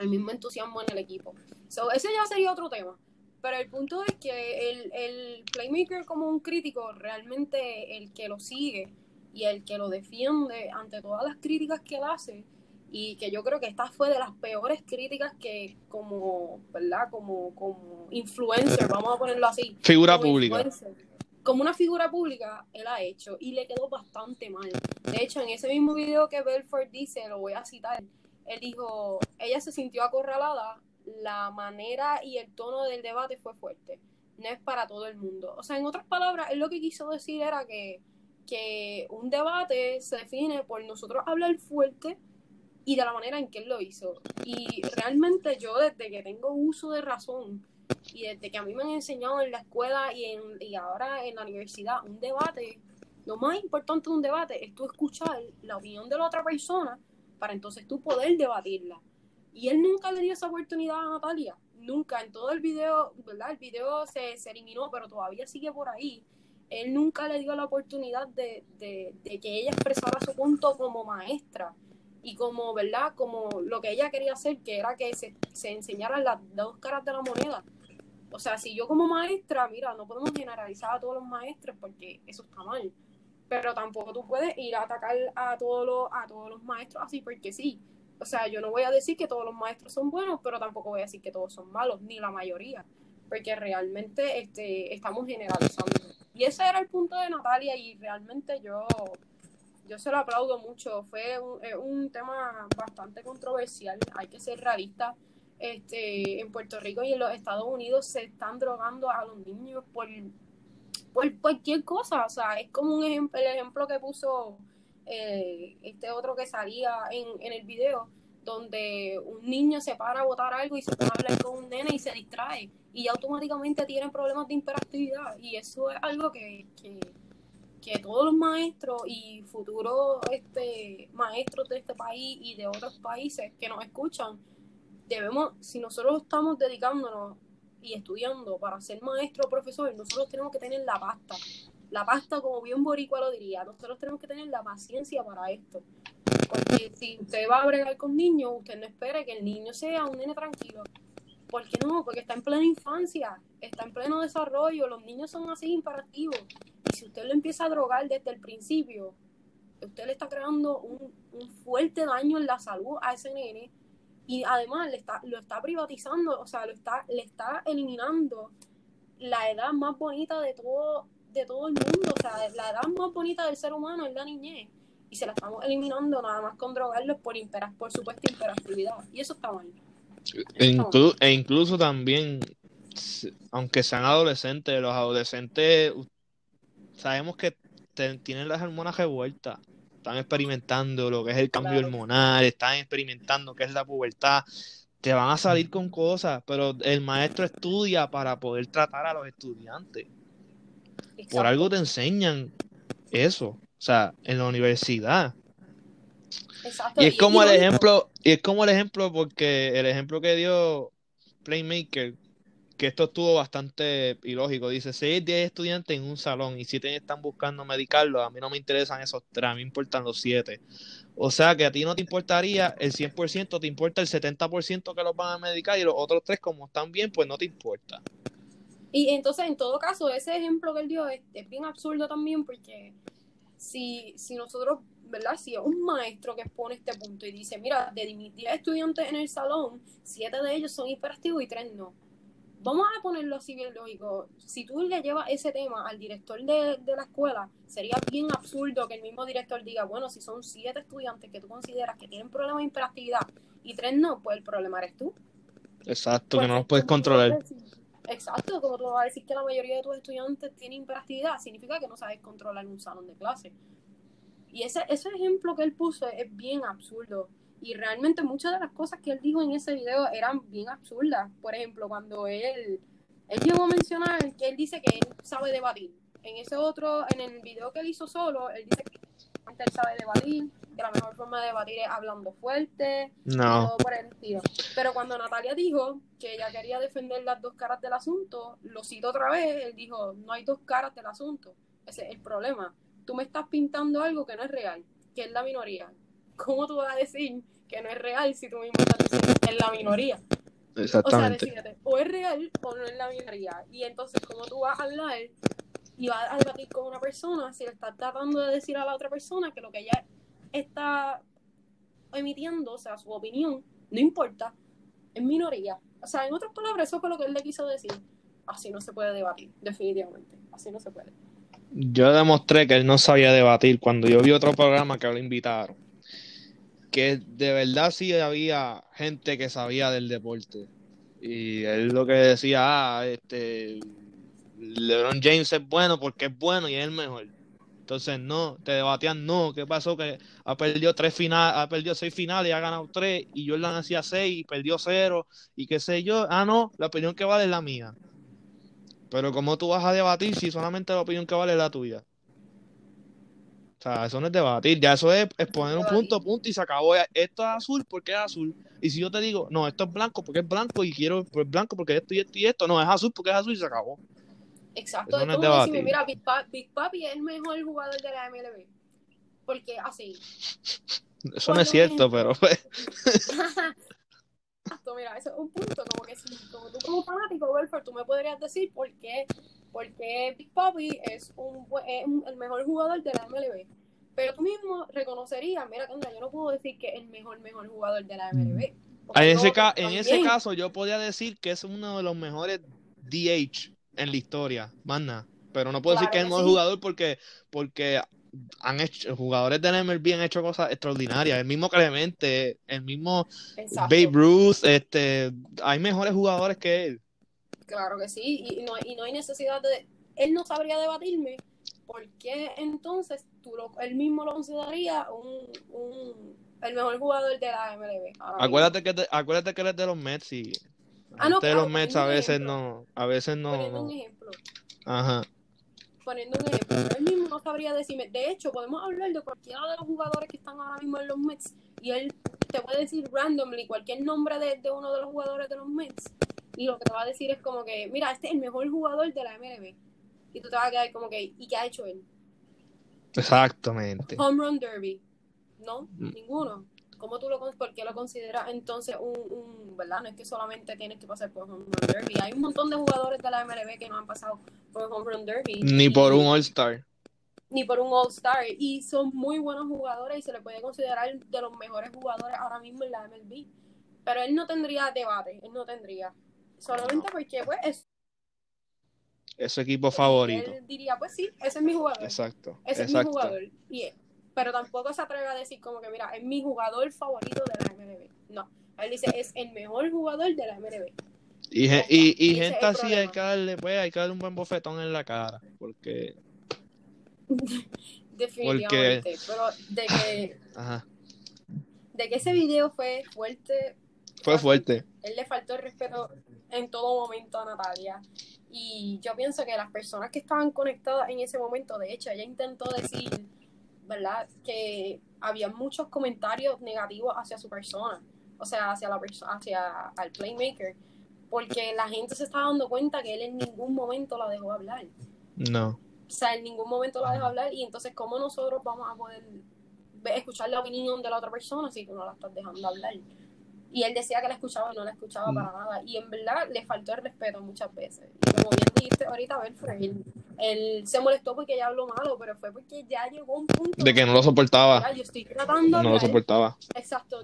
el mismo entusiasmo en el equipo. So, ese ya sería otro tema. Pero el punto es que el, el playmaker como un crítico, realmente el que lo sigue y el que lo defiende ante todas las críticas que él hace, y que yo creo que esta fue de las peores críticas que como, ¿verdad? Como, como influencer, vamos a ponerlo así. Figura pública como una figura pública, él ha hecho y le quedó bastante mal. De hecho, en ese mismo video que Belfort dice, lo voy a citar, él dijo, ella se sintió acorralada, la manera y el tono del debate fue fuerte, no es para todo el mundo. O sea, en otras palabras, él lo que quiso decir era que, que un debate se define por nosotros hablar fuerte y de la manera en que él lo hizo. Y realmente yo desde que tengo uso de razón, y desde que a mí me han enseñado en la escuela y, en, y ahora en la universidad un debate, lo más importante de un debate es tú escuchar la opinión de la otra persona para entonces tú poder debatirla. Y él nunca le dio esa oportunidad a Natalia, nunca, en todo el video, ¿verdad? El video se, se eliminó, pero todavía sigue por ahí. Él nunca le dio la oportunidad de, de, de que ella expresara su punto como maestra y como, ¿verdad? Como lo que ella quería hacer, que era que se, se enseñaran las dos caras de la moneda. O sea, si yo como maestra, mira, no podemos generalizar a todos los maestros porque eso está mal. Pero tampoco tú puedes ir a atacar a todos los, a todos los maestros así porque sí. O sea, yo no voy a decir que todos los maestros son buenos, pero tampoco voy a decir que todos son malos, ni la mayoría. Porque realmente este, estamos generalizando. Y ese era el punto de Natalia y realmente yo, yo se lo aplaudo mucho. Fue un, un tema bastante controversial, hay que ser realista este, en Puerto Rico y en los Estados Unidos se están drogando a los niños por, por cualquier cosa. O sea, es como un ejemplo, el ejemplo que puso eh, este otro que salía en, en el video, donde un niño se para a botar algo y se pone a hablar con un nene y se distrae. Y automáticamente tienen problemas de hiperactividad. Y eso es algo que, que, todos los maestros y futuros este, maestros de este país y de otros países que nos escuchan debemos, si nosotros estamos dedicándonos y estudiando para ser maestro o profesor, nosotros tenemos que tener la pasta. La pasta, como bien boricua lo diría, nosotros tenemos que tener la paciencia para esto. Porque si usted va a bregar con niños, usted no espere que el niño sea un nene tranquilo. ¿Por qué no? Porque está en plena infancia, está en pleno desarrollo, los niños son así imperativos. Y si usted lo empieza a drogar desde el principio, usted le está creando un, fuerte daño en la salud a ese nene y además le está, lo está privatizando, o sea, lo está, le está eliminando la edad más bonita de todo, de todo el mundo, o sea, la edad más bonita del ser humano es la niñez. Y se la estamos eliminando nada más con drogarlos por, por supuesta imperatividad. Y eso está mal. E, e, incluso también, aunque sean adolescentes, los adolescentes sabemos que tienen las hormonas revueltas, están experimentando lo que es el cambio hormonal, están experimentando qué es la pubertad, te van a salir con cosas, pero el maestro estudia para poder tratar a los estudiantes. Por algo te enseñan eso, o sea, en la universidad. Y es como el ejemplo, y es como el ejemplo porque el ejemplo que dio Playmaker, que esto estuvo bastante ilógico, dice, si hay 10 estudiantes en un salón y 7 están buscando medicarlo, a mí no me interesan esos 3, a mí me importan los 7. O sea que a ti no te importaría el 100%, te importa el 70% que los van a medicar y los otros 3 como están bien, pues no te importa. Y entonces, en todo caso, ese ejemplo que él dio es, bien absurdo también porque si, si nosotros ¿verdad? Si un maestro que expone este punto y dice, mira, de 10 estudiantes en el salón, 7 de ellos son hiperactivos y 3 no. Vamos a ponerlo así bien lógico. Si tú le llevas ese tema al director de, la escuela, sería bien absurdo que el mismo director diga, bueno, si son 7 estudiantes que tú consideras que tienen problemas de hiperactividad y 3 no, pues el problema eres tú. Exacto, que no los puedes controlar. Exacto, como tú vas a decir que la mayoría de tus estudiantes tienen hiperactividad, significa que no sabes controlar un salón de clase. Y ese, ese ejemplo que él puso es bien absurdo. Y realmente muchas de las cosas que él dijo en ese video eran bien absurdas. Por ejemplo, cuando él, él llegó a mencionar que él dice que él sabe debatir. En ese otro, en el video que él hizo solo, él dice que él sabe debatir, que la mejor forma de debatir es hablando fuerte, no. todo por el estilo. Pero cuando Natalia dijo que ella quería defender las dos caras del asunto, lo cito otra vez, él dijo, no hay dos caras del asunto. Ese es el problema tú me estás pintando algo que no es real, que es la minoría. ¿Cómo tú vas a decir que no es real si tú mismo estás diciendo que es la minoría? Exactamente. O sea, decídete, o es real o no es la minoría. Y entonces, ¿cómo tú vas a hablar y vas a debatir con una persona si le estás tratando de decir a la otra persona que lo que ella está emitiendo, o sea, su opinión, no importa, es minoría? O sea, en otras palabras, eso fue lo que él le quiso decir. Así no se puede debatir, definitivamente. Así no se puede yo demostré que él no sabía debatir cuando yo vi otro programa que lo invitaron. Que de verdad sí había gente que sabía del deporte. Y él lo que decía, ah, este, LeBron James es bueno porque es bueno y es el mejor. Entonces, no, te debatían, no, ¿qué pasó? Que ha perdido tres finales, ha perdido seis finales y ha ganado tres, y Jordan hacía seis y perdió cero, y qué sé yo. Ah, no, la opinión que vale es la mía. Pero ¿cómo tú vas a debatir si solamente la opinión que vale es la tuya? O sea, eso no es debatir, ya eso es, poner un punto, punto y se acabó. Esto es azul porque es azul. Y si yo te digo, no, esto es blanco porque es blanco y quiero pues, blanco porque esto y esto y esto, no, es azul porque es azul y se acabó. Exacto, eso no es debatir. mira, Big Papi, es el mejor jugador de la MLB. Porque así. Eso no es cierto, pero pues. [laughs] Exacto, mira, eso es un punto, como que si como tú como fanático, Belfort, tú me podrías decir por qué, por qué Big Papi es, un, es el mejor jugador de la MLB. Pero tú mismo reconocerías, mira, yo no puedo decir que es el mejor, mejor jugador de la MLB. En, ese, en ese caso, yo podría decir que es uno de los mejores DH en la historia, más Pero no puedo decir que es el mejor jugador porque, porque han hecho, jugadores de MLB han hecho cosas extraordinarias. El mismo Clemente, el mismo Babe Ruth, este, hay mejores jugadores que él. Claro que sí, y no, y no hay necesidad de. Él no sabría debatirme por qué entonces tú lo, él mismo lo consideraría un, un, el mejor jugador de la MLB. Acuérdate que, acuérdate que él es de los Mets y. Ah, no, de los Mets a veces no. A veces no. un ejemplo. Ajá poniendo un ejemplo, él mismo no sabría decirme. De hecho, podemos hablar de cualquiera de los jugadores que están ahora mismo en los Mets y él te puede decir randomly cualquier nombre de, de uno de los jugadores de los Mets y lo que te va a decir es como que, mira, este es el mejor jugador de la MLB. Y tú te vas a quedar como que, ¿y qué ha hecho él? Exactamente. Home Run Derby. No, mm. ninguno. ¿Cómo tú lo, por qué lo consideras entonces un, un, verdad? No es que solamente tienes que pasar por Home Run Derby. Hay un montón de jugadores de la MLB que no han pasado por Home Run Derby. Ni por un All-Star. Ni por un All-Star. Y son muy buenos jugadores y se le puede considerar de los mejores jugadores ahora mismo en la MLB. Pero él no tendría debate, él no tendría. Solamente porque, pues, es es su equipo favorito. Él diría, pues sí, ese es mi jugador. Exacto. Ese es mi jugador. Y, pero tampoco se atreve a decir como que, mira, es mi jugador favorito de la MLB. No, él dice, es el mejor jugador de la MLB. Y, y, y gente así hay que darle, pues, hay que darle un buen bofetón en la cara, porque... [laughs] Definitivamente, pero de que... [coughs] Ajá. De que ese video fue fuerte. Fue fuerte. Él le faltó el respeto en todo momento a Natalia. Y yo pienso que las personas que estaban conectadas en ese momento, de hecho, ella intentó decir ¿verdad? Que había muchos comentarios negativos hacia su persona, o sea, hacia la persona, hacia al playmaker, porque la gente se estaba dando cuenta que él en ningún momento la dejó hablar. No. O sea, en ningún momento la dejó hablar y entonces cómo nosotros vamos a poder escuchar la opinión de la otra persona si tú no la estás dejando hablar. Y él decía que la escuchaba y no la escuchaba mm. para nada. Y en verdad le faltó el respeto muchas veces. Y como bien dijiste ahorita, él, él se molestó porque ella habló malo, pero fue porque ya llegó un punto. De que no lo soportaba. Yo estoy tratando. No lo soportaba. Exacto.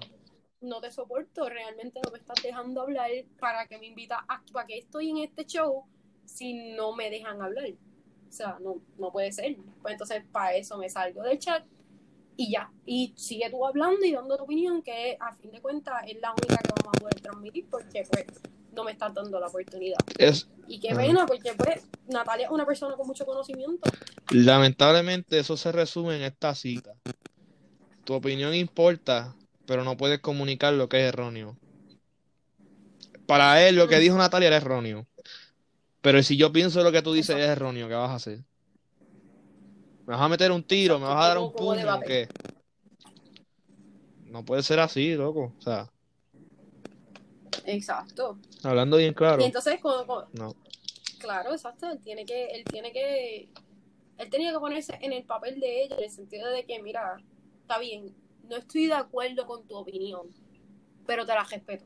No te soporto, realmente no me estás dejando hablar. ¿Para que me invita a, para que estoy en este show si no me dejan hablar? O sea, no, no puede ser. Pues entonces, para eso me salgo del chat y ya. Y sigue tú hablando y dando tu opinión, que a fin de cuentas es la única que vamos a poder transmitir porque pues no me estás dando la oportunidad. y qué pena, porque pues Natalia es una persona con mucho conocimiento. Lamentablemente eso se resume en esta cita. Tu opinión importa, pero no puedes comunicar lo que es erróneo. Para él lo que dijo Natalia era erróneo. Pero si yo pienso lo que tú dices es erróneo, ¿qué vas a hacer? ¿Me vas a meter un tiro? ¿Me vas a dar un puño qué? No puede ser así, loco. O sea. Exacto. Hablando bien claro. Y entonces, no. Claro, exacto. Él tiene que, él tiene que, él tenía que ponerse en el papel de ella, en el sentido de que, mira, está bien, no estoy de acuerdo con tu opinión, pero te la respeto.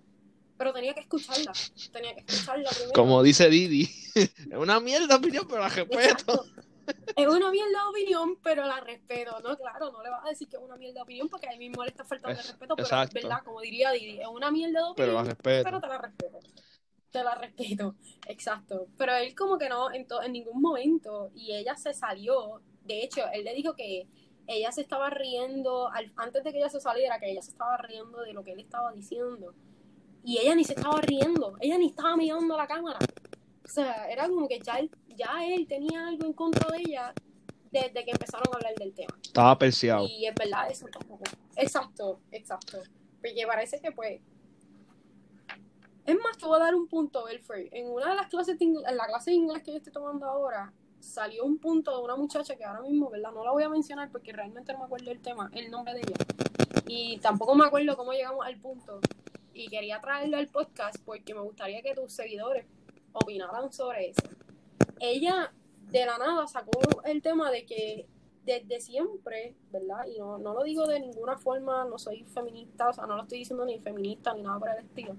Pero tenía que escucharla. Tenía que escucharla primero. Como dice Didi, [laughs] es una mierda opinión, pero la respeto [laughs] es una mierda de opinión, pero la respeto, ¿no? Claro, no le vas a decir que es una mierda de opinión porque a él mismo le está faltando el respeto, pero es verdad, como diría Didi, es una mierda de opinión, pero, te la respeto. Te la respeto, [laughs] exacto. Pero él como que no, en, en ningún momento, y ella se salió, de hecho, él le dijo que ella se estaba riendo, antes de que ella se saliera, que ella se estaba riendo de lo que él estaba diciendo. Y ella ni se estaba riendo, ella ni estaba mirando a la cámara. O sea, era como que ya él, ya él tenía algo en contra de ella desde que empezaron a hablar del tema. Estaba perseado. Y es verdad, eso tampoco. Exacto, exacto. Porque parece que pues. Es más, te voy a dar un punto, Belfry. En una de las clases de en la clase de inglés que yo estoy tomando ahora, salió un punto de una muchacha que ahora mismo, ¿verdad? No la voy a mencionar porque realmente no me acuerdo el tema, el nombre de ella. Y tampoco me acuerdo cómo llegamos al punto. Y quería traerlo al podcast porque me gustaría que tus seguidores opinaran sobre eso. Ella de la nada sacó el tema de que desde siempre, ¿verdad? Y no, no lo digo de ninguna forma, no soy feminista, o sea, no lo estoy diciendo ni feminista ni nada por el estilo.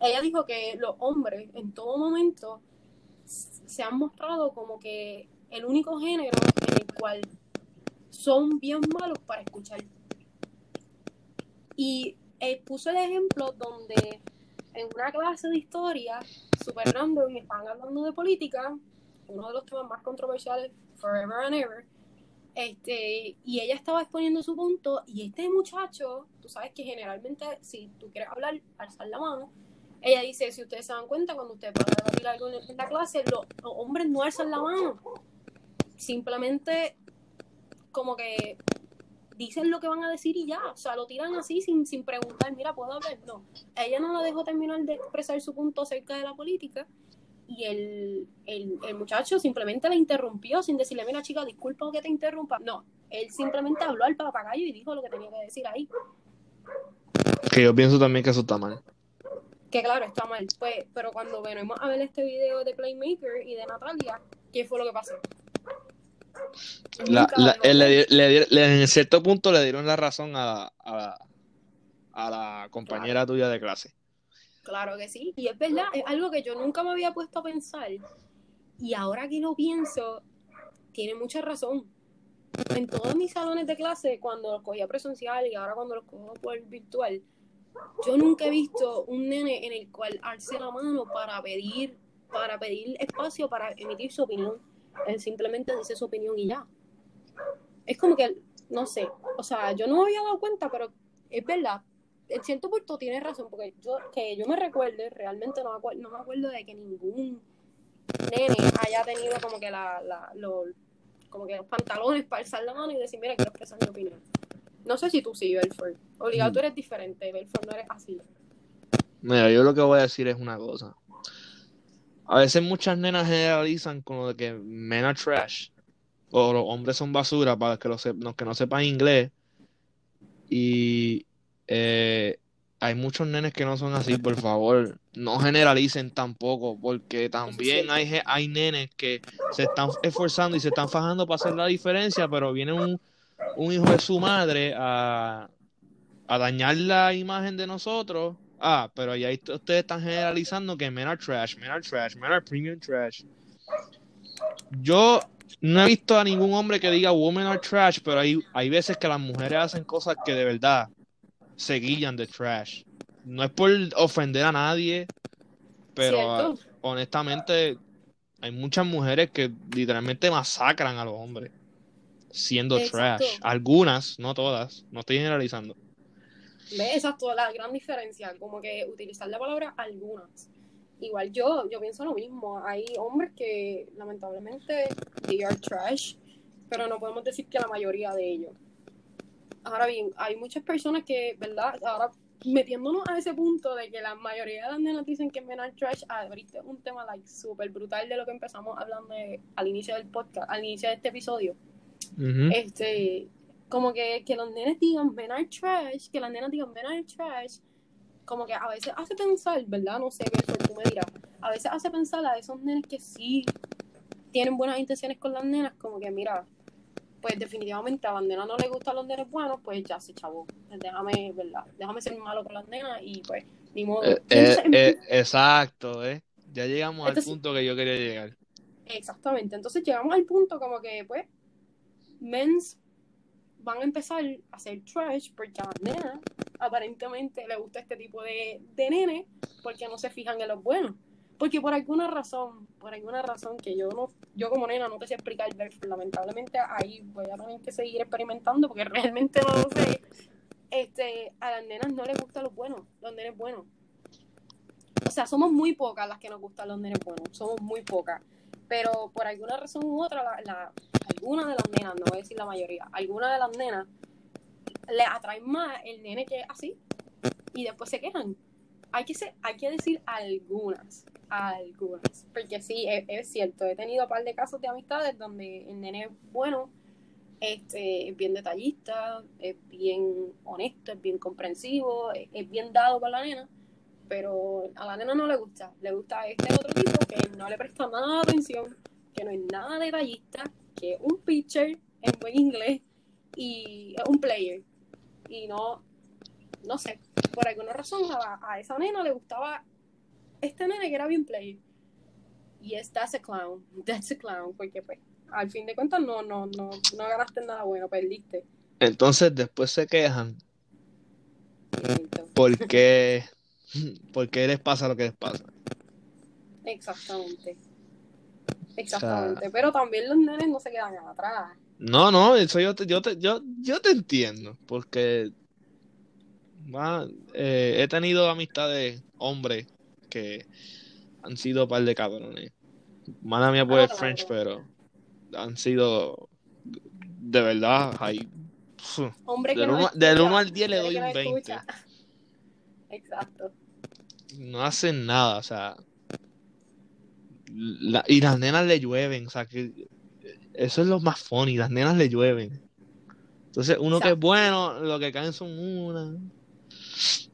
Ella dijo que los hombres en todo momento se han mostrado como que el único género en el cual son bien malos para escuchar. Y eh, puso el ejemplo donde en una clase de historia, super random, y estaban hablando de política, uno de los temas más controversiales, forever and ever, este, y ella estaba exponiendo su punto, y este muchacho, tú sabes que generalmente si tú quieres hablar, alzar la mano, ella dice, si ustedes se dan cuenta, cuando ustedes van a debatir algo en la clase, los, los hombres no alzan la mano, simplemente como que dicen lo que van a decir y ya, o sea, lo tiran así sin, sin preguntar, mira, ¿puedo hablar? No, ella no la dejó terminar de expresar su punto acerca de la política y el, el, el muchacho simplemente la interrumpió sin decirle, mira chica, disculpa que te interrumpa. No, él simplemente habló al papagayo y dijo lo que tenía que decir ahí. Que yo pienso también que eso está mal. Que claro, está mal. Pues, pero cuando venimos a ver este video de Playmaker y de Natalia, ¿qué fue lo que pasó? En cierto punto le dieron la razón a, a, a la compañera tuya de clase. Claro que sí, y es verdad, es algo que yo nunca me había puesto a pensar. Y ahora que lo pienso, tiene mucha razón. En todos mis salones de clase, cuando los cogía presencial y ahora cuando los cojo por virtual, yo nunca he visto un nene en el cual alce la mano para pedir, para pedir espacio para emitir su opinión. Él simplemente dice su opinión y ya. Es como que, no sé, o sea, yo no me había dado cuenta, pero es verdad. En cierto punto tienes razón, porque yo, que yo me recuerde, realmente no me, acuerdo, no me acuerdo de que ningún nene haya tenido como que la, la los, como que los pantalones para alzar la mano y decir, mira, quiero expresar mi opinión. No sé si tú sí, Belfort. Obligado, tú mm. eres diferente, Belfort no eres así. Mira, yo lo que voy a decir es una cosa. A veces muchas nenas generalizan con lo de que men are trash o los hombres son basura para que los, que no sepan inglés. Y eh, hay muchos nenes que no son así, por [laughs] favor, no generalicen tampoco, porque también hay, hay nenes que se están esforzando y se están fajando para hacer la diferencia, pero viene un, un hijo de su madre a, a dañar la imagen de nosotros. Ah, pero ahí ustedes están generalizando que men are trash, men are trash, men are premium trash. Yo no he visto a ningún hombre que diga women are trash, pero hay, hay veces que las mujeres hacen cosas que de verdad se guían de trash. No es por ofender a nadie, pero honestamente hay muchas mujeres que literalmente masacran a los hombres siendo trash. Algunas, no todas, no estoy generalizando. ¿Ves? Esa es toda la gran diferencia, como que utilizar la palabra algunas. Igual yo, yo pienso lo mismo. Hay hombres que lamentablemente they are trash, pero no podemos decir que la mayoría de ellos. Ahora bien, hay muchas personas que, ¿verdad? Ahora metiéndonos a ese punto de que la mayoría de las nenas dicen que men are trash, abriste un tema like súper brutal de lo que empezamos hablando al inicio del podcast, al inicio de este episodio. Este, como que, que los nenes digan men are trash, que las nenas digan men are trash, como que a veces hace pensar, ¿verdad? No sé qué eso tú me dirás. A veces hace pensar a esos nenes que sí tienen buenas intenciones con las nenas, como que mira, pues definitivamente a la nena no le gustan los nenes buenos, pues ya se chavó. Déjame, ¿verdad? Déjame ser malo con las nenas y pues ni modo. Eh, [laughs] eh, eh, exacto, ¿eh? Ya llegamos al punto que yo quería llegar. Exactamente. Entonces llegamos al punto como que, pues, mens van a empezar a hacer trash porque a las nenas aparentemente le gusta este tipo de, de nene porque no se fijan en los buenos. Porque por alguna razón, por alguna razón que yo no, yo como nena no te sé explicar, lamentablemente ahí voy a tener que seguir experimentando porque [laughs] realmente no lo sé. Este, a las nenas no les gustan los buenos, los nenes buenos. O sea, somos muy pocas las que nos gustan los nenes buenos, somos muy pocas. Pero por alguna razón u otra, la, la, algunas de las nenas, no voy a decir la mayoría, algunas de las nenas le atraen más el nene que es así y después se quejan. Hay que, ser, hay que decir algunas algunas. Porque sí, es, cierto, he tenido un par de casos de amistades donde el nene es bueno, este, es bien detallista, es bien honesto, es bien comprensivo, es, bien dado para la nena, pero a la nena no le gusta, le gusta este otro tipo que no le presta nada de atención, que no es nada detallista, que es un pitcher en buen inglés y es un player. Y no, no sé, por alguna razón a, a esa nena le gustaba este nene que era bien play. Y es That's a Clown. [laughs] That's a Clown. Porque pues, al fin de cuentas no, no, no, no ganaste nada bueno, perdiste. Entonces después se quejan. Porque, [laughs] porque les pasa lo que les pasa. Exactamente. Exactamente. Pero también los nenes no se quedan atrás. No, no, eso yo te, yo te, yo, yo te entiendo. Porque eh, he tenido amistades hombres que han sido un par de cabrones. Mala mía por el French, pero han sido de verdad hay Hombre del 1 al 10 le doy un 20. [laughs] Exacto. No hacen nada, o sea. Y las nenas le llueven, o sea, que eso es lo más funny, las nenas le llueven. Entonces, uno que es bueno, lo que caen son una.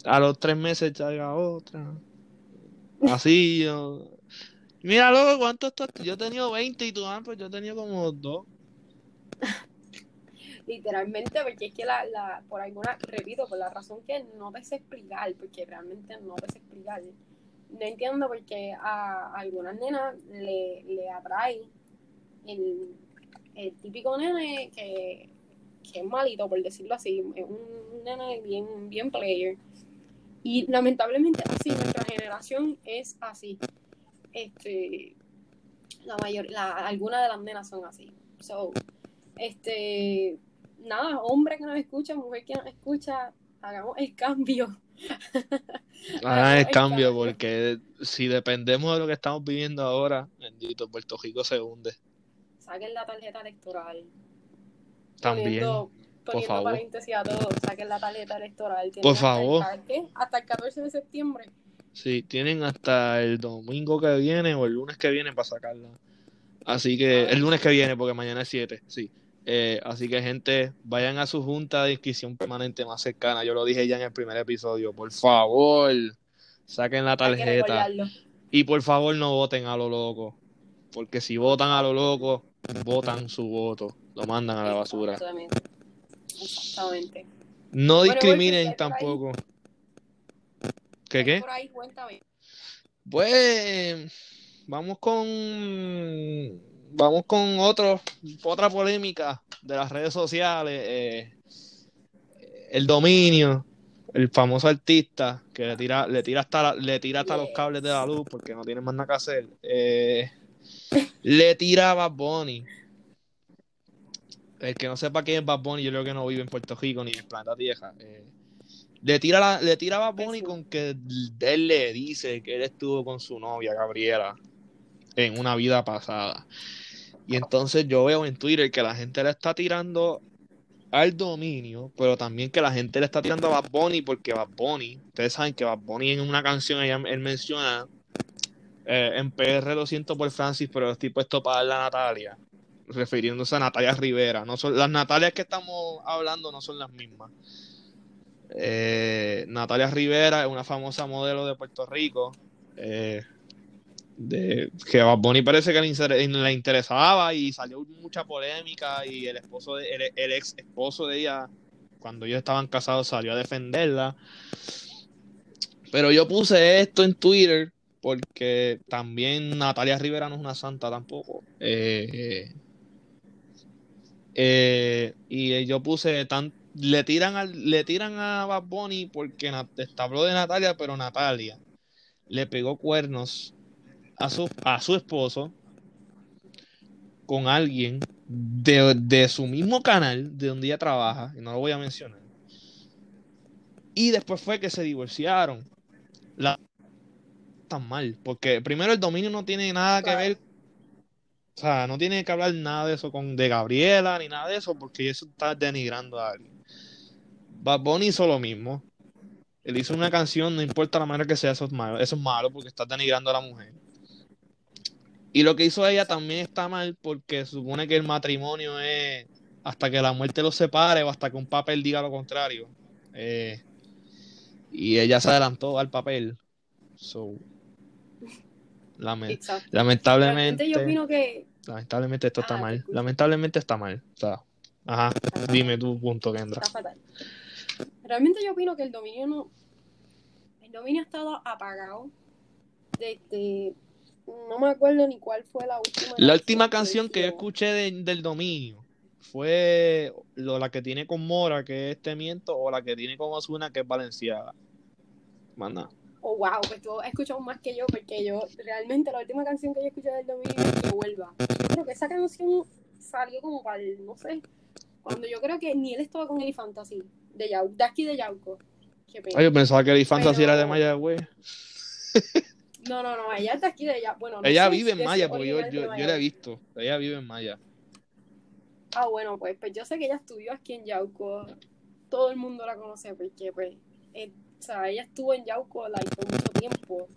A los tres meses llega otra. Así, yo. Mira, loco, ¿cuántos Yo he tenido 20 y tú, ah, pues yo he tenido como dos. [laughs] literalmente, porque es que la, la, por alguna, repito, por la razón que no te sé explicar, porque realmente no te sé explicar. No entiendo porque a algunas nenas le, le atrae el, el típico nene que, que, es malito, por decirlo así, es un nene bien, bien player. Y lamentablemente así, nuestra generación es así. Este, la mayor, la, algunas de las nenas son así. So, este, nada, hombre que nos escucha, mujer que nos escucha, hagamos el cambio. [laughs] Hagan el, cambio, porque si dependemos de lo que estamos viviendo ahora, bendito, Puerto Rico se hunde. Saquen la tarjeta electoral. También. Poniendo, por favor. paréntesis a todos, saquen la tarjeta electoral. Por favor. Hasta el, hasta el 14 de septiembre. Sí, tienen hasta el domingo que viene o el lunes que viene para sacarla. Así que, el lunes que viene, porque mañana es 7, sí. Eh, así que, gente, vayan a su junta de inscripción permanente más cercana. Yo lo dije ya en el primer episodio. Por favor, saquen la tarjeta. Y por favor, no voten a lo loco. Porque si votan a lo loco, votan su voto. Lo mandan a la basura. Exactamente. No discriminen tampoco. ¿Qué qué? Pues vamos con vamos con otro, otra polémica de las redes sociales. Eh, el dominio, el famoso artista que le tira, le tira hasta le tira hasta los cables de la luz porque no tiene más nada que hacer. Eh, le tira a Bad Bunny. El que no sepa quién es Bad Bunny, yo creo que no vive en Puerto Rico ni en el planeta Tierra. Eh, le tira, le tira a Bad Bunny con que él le dice que él estuvo con su novia, Gabriela, en una vida pasada. Y entonces yo veo en Twitter que la gente le está tirando al dominio, pero también que la gente le está tirando a Bad Bunny porque Bad Bunny, ustedes saben que Bad Bunny en una canción él menciona eh, en PR lo siento por Francis, pero estoy puesto para darle a Natalia, refiriéndose a Natalia Rivera. No son, las Natalias que estamos hablando no son las mismas. Eh, Natalia Rivera es una famosa modelo de Puerto Rico. Eh, de, que a Bonnie parece que le, interesaba y salió mucha polémica y el esposo de, el, ex esposo de ella cuando ellos estaban casados salió a defenderla. Pero yo puse esto en Twitter porque también Natalia Rivera no es una santa tampoco. Eh, y yo puse tan, le tiran, al, le tiran a Bad Bunny porque habló de Natalia, pero Natalia le pegó cuernos a su, a su esposo con alguien de, su mismo canal, de donde ella trabaja, y no lo voy a mencionar. Y después fue que se divorciaron. La tan mal, porque primero el dominio no tiene nada que ver o sea, no tiene que hablar nada de eso con de Gabriela ni nada de eso, porque eso está denigrando a alguien. Bad Bunny hizo lo mismo. Él hizo una canción, no importa la manera que sea, eso es malo, eso es malo porque está denigrando a la mujer. Y lo que hizo ella también está mal porque supone que el matrimonio es hasta que la muerte los separe o hasta que un papel diga lo contrario. Eh, y ella se adelantó al papel. So, lamentablemente. Yo opino que... Lamentablemente esto está ah, mal. Lamentablemente está mal. O sea, ajá, dime tu punto, Kendra. Está fatal. Realmente yo opino que el dominio no. El dominio ha estado apagado desde. No me acuerdo ni cuál fue la última. La última canción que yo escuché del dominio fue lo, la que tiene con Mora, que es Temiento, o la que tiene con Osuna, que es Valenciaga. Manda. Oh, wow, pues tú has escuchado más que yo, porque yo realmente la última canción que yo escuché del dominio es que vuelva. Creo que esa canción salió como para el, no sé, cuando yo creo que ni él estaba con el Fantasy de, Yau, de aquí de Yauco. Ay, yo pensaba que el Fantasy era de Maya, güey. [laughs] no, no, no, ella es de aquí de Yauco. Bueno, ella vive en Maya, porque yo, yo, yo, la he visto. Ella vive en Maya. Ah, bueno, pues, pues yo sé que ella estudió aquí en Yauco. Todo el mundo la conoce porque, pues, eh, o sea, ella estuvo en Yauco like, por mucho tiempo.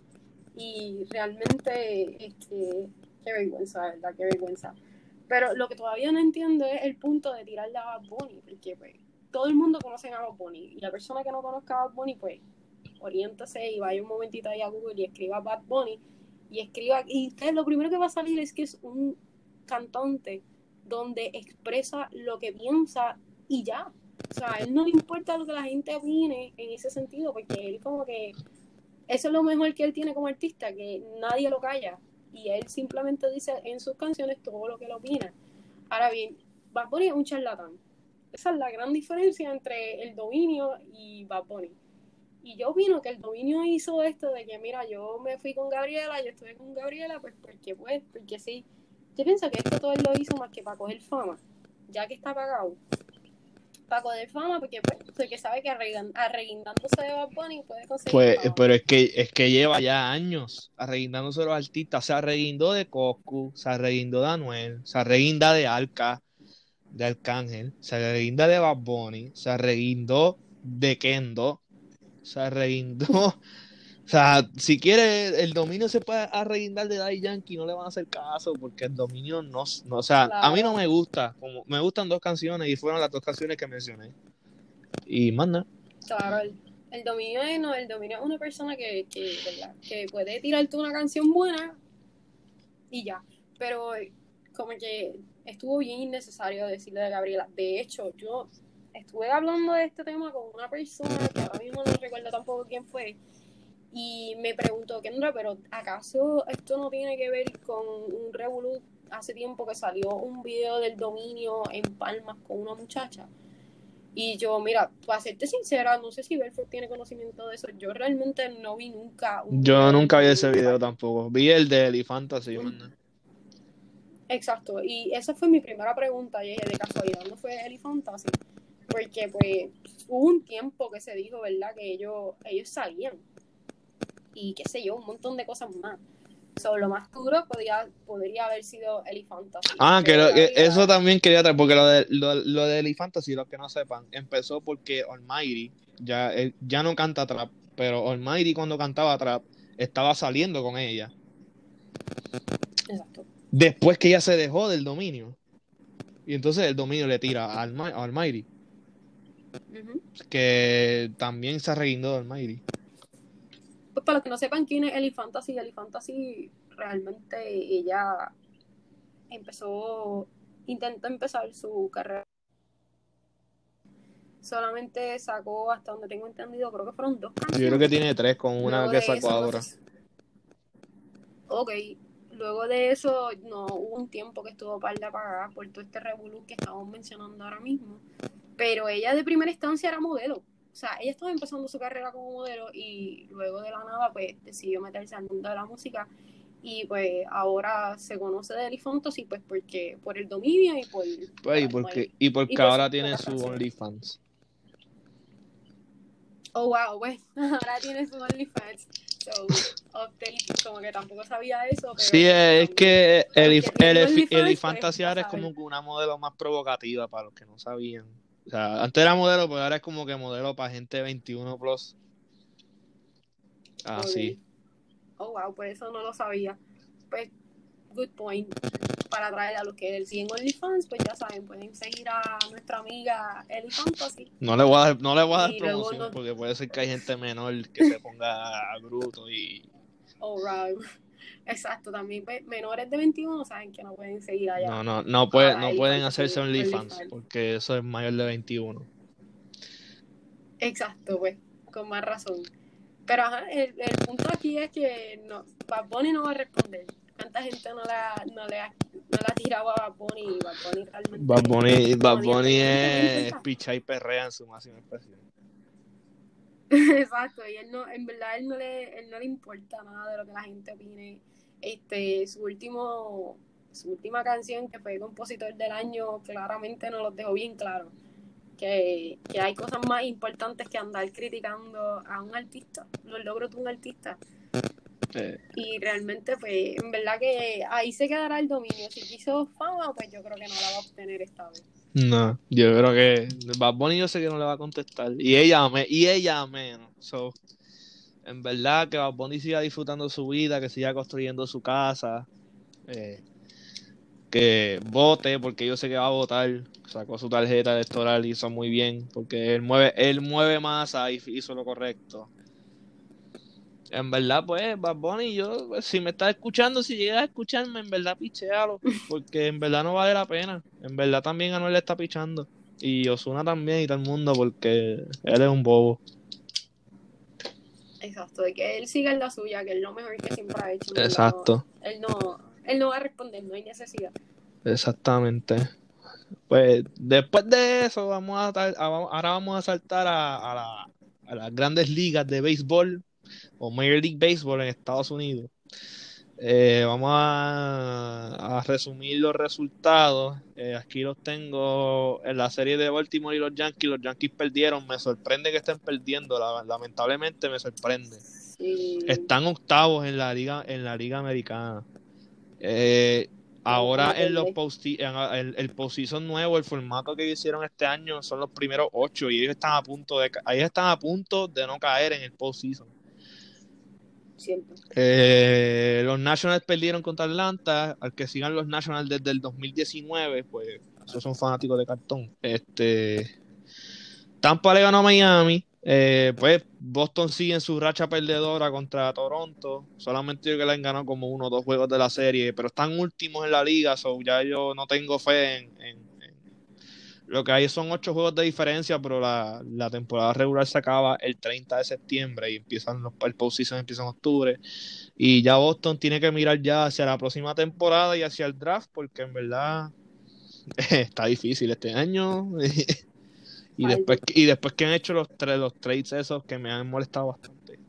Y realmente, este, qué vergüenza, ¿verdad? Qué vergüenza. Pero lo que todavía no entiendo es el punto de tirarle a Bad Bunny, porque pues, todo el mundo conoce a Bad Bunny. Y la persona que no conozca a Bad Bunny, pues, oriéntese y vaya un momentito ahí a Google y escriba Bad Bunny. Y escriba, y lo primero que va a salir es que es un cantante donde expresa lo que piensa y ya. O sea, a él no le importa lo que la gente opine en ese sentido, porque él como que eso es lo mejor que él tiene como artista, que nadie lo calla. Y él simplemente dice en sus canciones todo lo que él opina. Ahora bien, Bad Bunny es un charlatán. Esa es la gran diferencia entre el dominio y Bad Bunny. Y yo opino que el dominio hizo esto de que, mira, yo me fui con Gabriela, yo estuve con Gabriela, pues porque pues, porque sí. Yo pienso que esto todo él lo hizo más que para coger fama, ya que está pagado para coger fama, porque pues, porque sabe que arreguindándose de Bad Bunny puede conseguir Pues, pero es que, es que lleva ya años arreguindándose los artistas. Se arreguindó de Coscu, se arreguindó de Anuel, se arreguinda de Alca, de Arcángel, se arreguinda de Bad Bunny, se arreguindó de Kendo, se arreguindó [laughs] O sea, si quiere, el dominio se puede arreguindar de Daddy Yankee, no le van a hacer caso, porque el dominio no, no o sea, a mí no me gusta, como me gustan dos canciones y fueron las dos canciones que mencioné. Y manda. Claro, el, dominio es no, el dominio es una persona que, que, que puede tirarte una canción buena y ya. Pero como que estuvo bien innecesario decirle de Gabriela. De hecho, yo estuve hablando de este tema con una persona que ahora mismo no recuerdo tampoco quién fue y me preguntó, Kendra, pero ¿acaso esto no tiene que ver con un revolut hace tiempo que salió un video del dominio en Palmas con una muchacha? Y yo, mira, para serte sincera, no sé si Belfort tiene conocimiento de eso. Yo realmente no vi nunca. yo nunca vi ese video tampoco. Vi el de Elifantasy. Exacto. Y esa fue mi primera pregunta. Y de casualidad no fue Elifantasy. Porque, pues, hubo un tiempo que se dijo, ¿verdad? Que ellos, ellos sabían y qué sé yo, un montón de cosas más. So, lo más duro podría, podría haber sido Elifantasy. Ah, que, eso también quería traer, porque lo de, lo, lo de Elifantasy, los que no sepan, empezó porque Almighty ya, ya no canta trap, pero Almighty cuando cantaba trap estaba saliendo con ella. Exacto. Después que ella se dejó del dominio. Y entonces el dominio le tira a Almighty. Que también se arreguindó de Almighty pues para los que no sepan quién es Eli Fantasy, Fantasy realmente ella empezó, intentó empezar su carrera. Solamente sacó, hasta donde tengo entendido, creo que fueron dos canciones. Yo creo que tiene tres con una que sacó ahora. ok, luego de eso, no hubo un tiempo que estuvo par de apagada por todo este revolú que estamos mencionando ahora mismo. Pero ella de primera instancia era modelo. O sea, ella estaba empezando su carrera como modelo y luego de la nada, pues decidió meterse al mundo de la música y pues ahora se conoce de Elifantos y pues porque por el dominio y por pues, y porque y porque ahora tiene su OnlyFans. Oh wow pues [laughs] ahora tiene su OnlyFans. So update como que tampoco sabía eso pero sí es que el, el, el, ahora es como una modelo más provocativa para los que no sabían o sea, antes era modelo, pero ahora es como que modelo para gente 21 plus. Así. Oh, wow, pues eso no lo sabía. Pues, good point. Para traer a los que siguen OnlyFans, pues ya saben, pueden seguir a nuestra amiga Eli Fantasy. No le voy a dar, no le voy a dar promoción porque puede ser que hay gente menor que se ponga bruto y. Alright. Exacto, también pues, menores de 21 saben que no pueden seguir allá. No, no, no, puede, no pueden hacerse OnlyFans porque eso es mayor de 21. Exacto, pues, con más razón. Pero ajá, el, el punto aquí es que no, Bad Bunny no va a responder. ¿Cuánta gente no, la, no, le ha, no la tirado a Bad Bunny y Bad Bunny realmente... Bad Bunny, Bad Bunny es [laughs] picha y perrea en su máxima expresión. Exacto, y él no, en verdad él no le, él no le importa nada de lo que la gente opine este, su último, su última canción, que fue compositor del año, claramente nos lo dejó bien claro. Que, hay cosas más importantes que andar criticando a un artista, los logros de un artista. Y realmente, pues, en verdad que ahí se quedará el dominio. Si quiso fama, pues yo creo que no la va a obtener esta vez. No, yo creo que Bad Bunny yo sé que no le va a contestar. Y ella, me, y ella menos. So, en verdad que Bad Bunny siga disfrutando su vida, que siga construyendo su casa, eh, que vote, porque yo sé que va a votar, sacó su tarjeta electoral y hizo muy bien, porque él mueve, él mueve masa y hizo lo correcto. En verdad, pues, Bad Bunny, yo, pues, si me está escuchando, si llegas a escucharme, en verdad, pichealo, porque en verdad no vale la pena. En verdad también a no le está pichando. Y Osuna también y todo el mundo porque él es un bobo. Exacto, de que él siga en la suya, que es lo mejor que siempre ha hecho. Exacto. él, no, él no va a responder, no hay necesidad. Exactamente. Pues después de eso, vamos a, ahora vamos a saltar a, a las grandes ligas de béisbol o Major League Baseball en Estados Unidos. Eh, vamos a, resumir los resultados. Eh, aquí los tengo en la serie de Baltimore y los Yankees. Los Yankees perdieron. Me sorprende que estén perdiendo. lamentablemente me sorprende. Están octavos en la liga, en la liga americana. Eh, ahora en los post el, el postseason nuevo, el formato que hicieron este año son los primeros ocho y ellos están a punto de, ellos están a punto de no caer en el postseason. Eh, los Nationals perdieron contra Atlanta. Al que sigan los Nationals desde el 2019, pues esos son fanáticos de cartón. Este Tampa le ganó a Miami. Eh, pues Boston sigue en su racha perdedora contra Toronto. Solamente yo que le han ganado como uno o dos juegos de la serie, pero están últimos en la liga, so ya yo no tengo fe en lo que hay son ocho juegos de diferencia, pero la, temporada regular se acaba el 30 de septiembre y empiezan los, el postseason empieza en octubre. Y ya Boston tiene que mirar ya hacia la próxima temporada y hacia el draft, porque en verdad [laughs] está difícil este año. [laughs] y, después, y después que han hecho los, los trades esos que me han molestado bastante.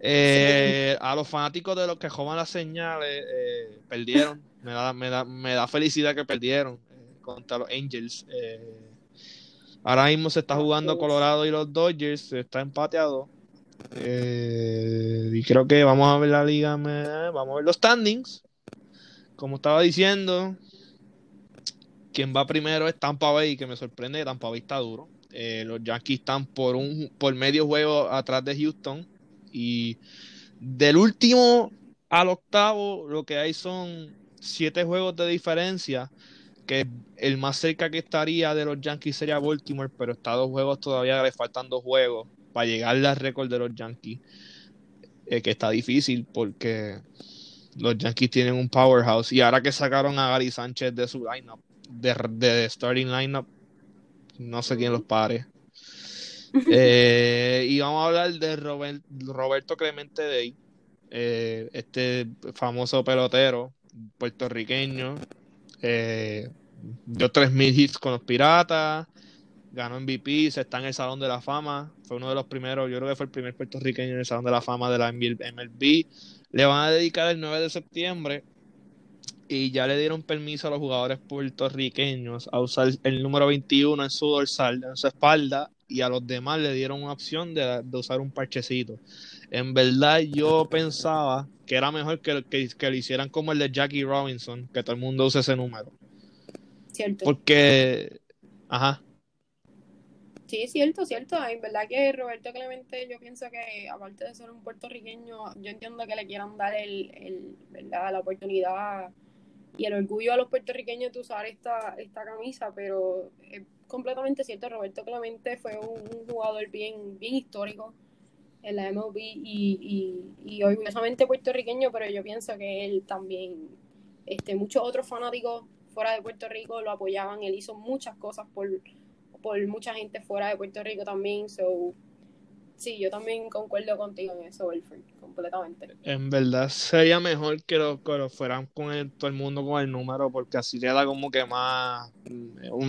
Eh, a los fanáticos de los que joman las señales, eh, perdieron. Me da, me, da, me da felicidad que perdieron contra los Angels. Eh, ahora mismo se está jugando Colorado y los Dodgers, está empateado. Eh, y creo que vamos a ver la liga, vamos a ver los standings. Como estaba diciendo, quien va primero es Tampa Bay, que me sorprende, Tampa Bay está duro. Eh, los Yankees están por un por medio juego atrás de Houston. Y del último al octavo, lo que hay son siete juegos de diferencia que el más cerca que estaría de los Yankees sería Baltimore, pero está dos juegos todavía, le faltan dos juegos para llegar al récord de los Yankees, eh, que está difícil porque los Yankees tienen un powerhouse y ahora que sacaron a Gary Sánchez de su lineup, de, de starting lineup, no sé quién los pare. [laughs] Eh, y vamos a hablar de Roberto Clemente Day, eh, este famoso pelotero puertorriqueño eh, dio 3.000 hits con los Piratas, ganó MVP, se está en el Salón de la Fama, fue uno de los primeros, yo creo que fue el primer puertorriqueño en el Salón de la Fama de la MLB. Le van a dedicar el 9 de septiembre y ya le dieron permiso a los jugadores puertorriqueños a usar el número 21 en su dorsal, en su espalda, y a los demás le dieron una opción de, usar un parchecito. En verdad yo pensaba que era mejor que, que, que, lo hicieran como el de Jackie Robinson, que todo el mundo use ese número. Cierto. Porque, ajá. Sí, cierto, cierto. En verdad que Roberto Clemente, yo pienso que aparte de ser un puertorriqueño, yo entiendo que le quieran dar el, el ¿verdad? la oportunidad y el orgullo a los puertorriqueños de usar esta, esta camisa, pero es completamente cierto, Roberto Clemente fue un, jugador bien, bien histórico en la MLB y, y, orgullosamente puertorriqueño, pero yo pienso que él también, este, muchos otros fanáticos fuera de Puerto Rico lo apoyaban, él hizo muchas cosas por, por mucha gente fuera de Puerto Rico también, so Sí, yo también concuerdo contigo en eso, Wilfred, completamente. En verdad sería mejor que lo, que fueran con todo el mundo con el número, porque así le da como que más,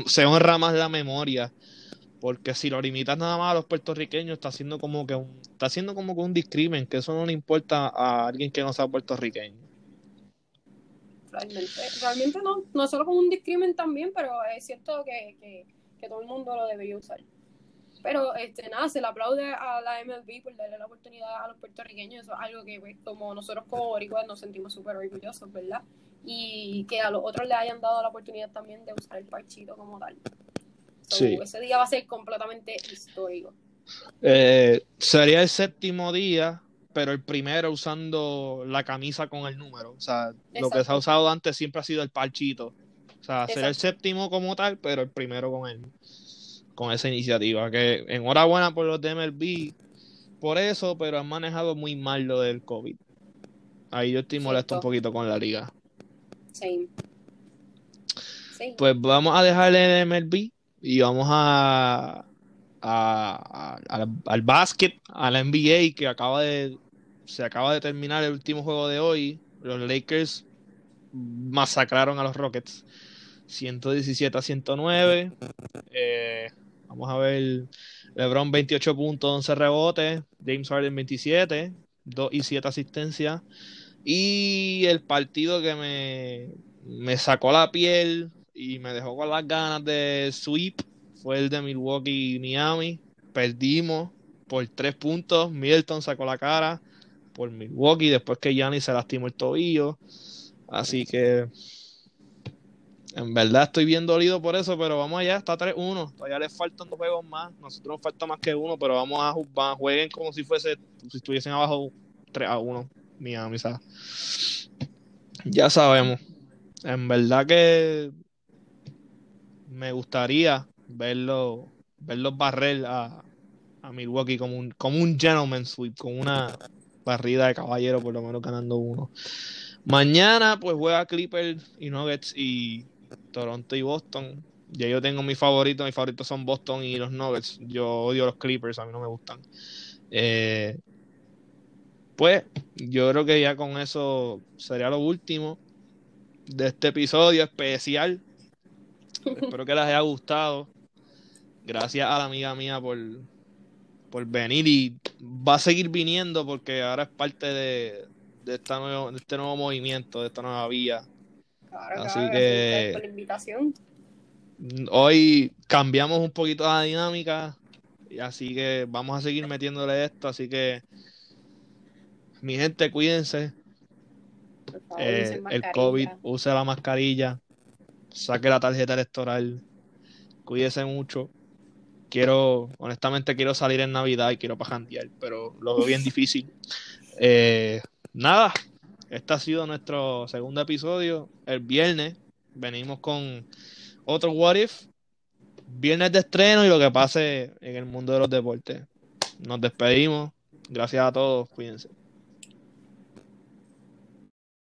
se honra más la memoria, porque si lo limitas nada más a los puertorriqueños, está haciendo como que un, está haciendo como que un discrimen, que eso no le importa a alguien que no sea puertorriqueño. Realmente, realmente no, no solo como un discrimen también, pero es cierto que, que, todo el mundo lo debería usar. Pero este, nada, se le aplaude a la MLB por darle la oportunidad a los puertorriqueños. Eso es algo que, pues, como nosotros como boricuas nos sentimos súper orgullosos, ¿verdad? Y que a los otros le hayan dado la oportunidad también de usar el parchito como tal. Sí. Ese día va a ser completamente histórico. Eh, sería el séptimo día, pero el primero usando la camisa con el número. O sea, lo que se ha usado antes siempre ha sido el parchito. O sea, será el séptimo como tal, pero el primero con él con esa iniciativa. Que enhorabuena por los de MLB por eso, pero han manejado muy mal lo del COVID. Ahí yo estoy molesto un poquito con la liga. Sí. Pues vamos a dejarle el MLB y vamos a, al básquet, a la NBA que acaba de se acaba de terminar el último juego de hoy. Los Lakers masacraron a los Rockets 117 a 109. Eh, vamos a ver LeBron 28 puntos, 11 rebotes, James Harden 27, 2 y 7 asistencias. Y el partido que me, me sacó la piel y me dejó con las ganas de sweep fue el de Milwaukee Miami. Perdimos por 3 puntos. Middleton sacó la cara por Milwaukee después que Gianni se lastimó el tobillo. Así que en verdad estoy bien dolido por eso, pero vamos allá, está 3-1. Todavía les faltan dos juegos más. Nosotros nos falta más que uno, pero vamos a jugar. Jueguen como si fuese, si estuviesen abajo 3-1. Miami, ¿sabes? Ya sabemos. En verdad que me gustaría verlo, verlos barrer a, a Milwaukee como un, como un gentleman sweep, con una barrida de caballero, por lo menos ganando uno. Mañana, pues juega Clippers y Nuggets y Toronto y Boston. Ya yo tengo mi favorito, mis favoritos son Boston y los Nuggets. Yo odio los Clippers, a mí no me gustan. Eh, pues yo creo que ya con eso sería lo último de este episodio especial. Espero que les haya gustado. Gracias a la amiga mía por, por venir y va a seguir viniendo porque ahora es parte de, de, esta nuevo, de este nuevo movimiento, de esta nueva vía Así que. Por la invitación. Hoy cambiamos un poquito la dinámica. Y así que vamos a seguir metiéndole esto. Así que. Mi gente, cuídense. Eh, el COVID, use la mascarilla. Saque la tarjeta electoral. Cuídense mucho. Quiero, honestamente, quiero salir en Navidad y quiero pajantear, pero lo veo bien [laughs] difícil. Eh, nada, este ha sido nuestro segundo episodio. El viernes venimos con otro What If. Viernes de estreno y lo que pase en el mundo de los deportes. Nos despedimos. Gracias a todos. Cuídense.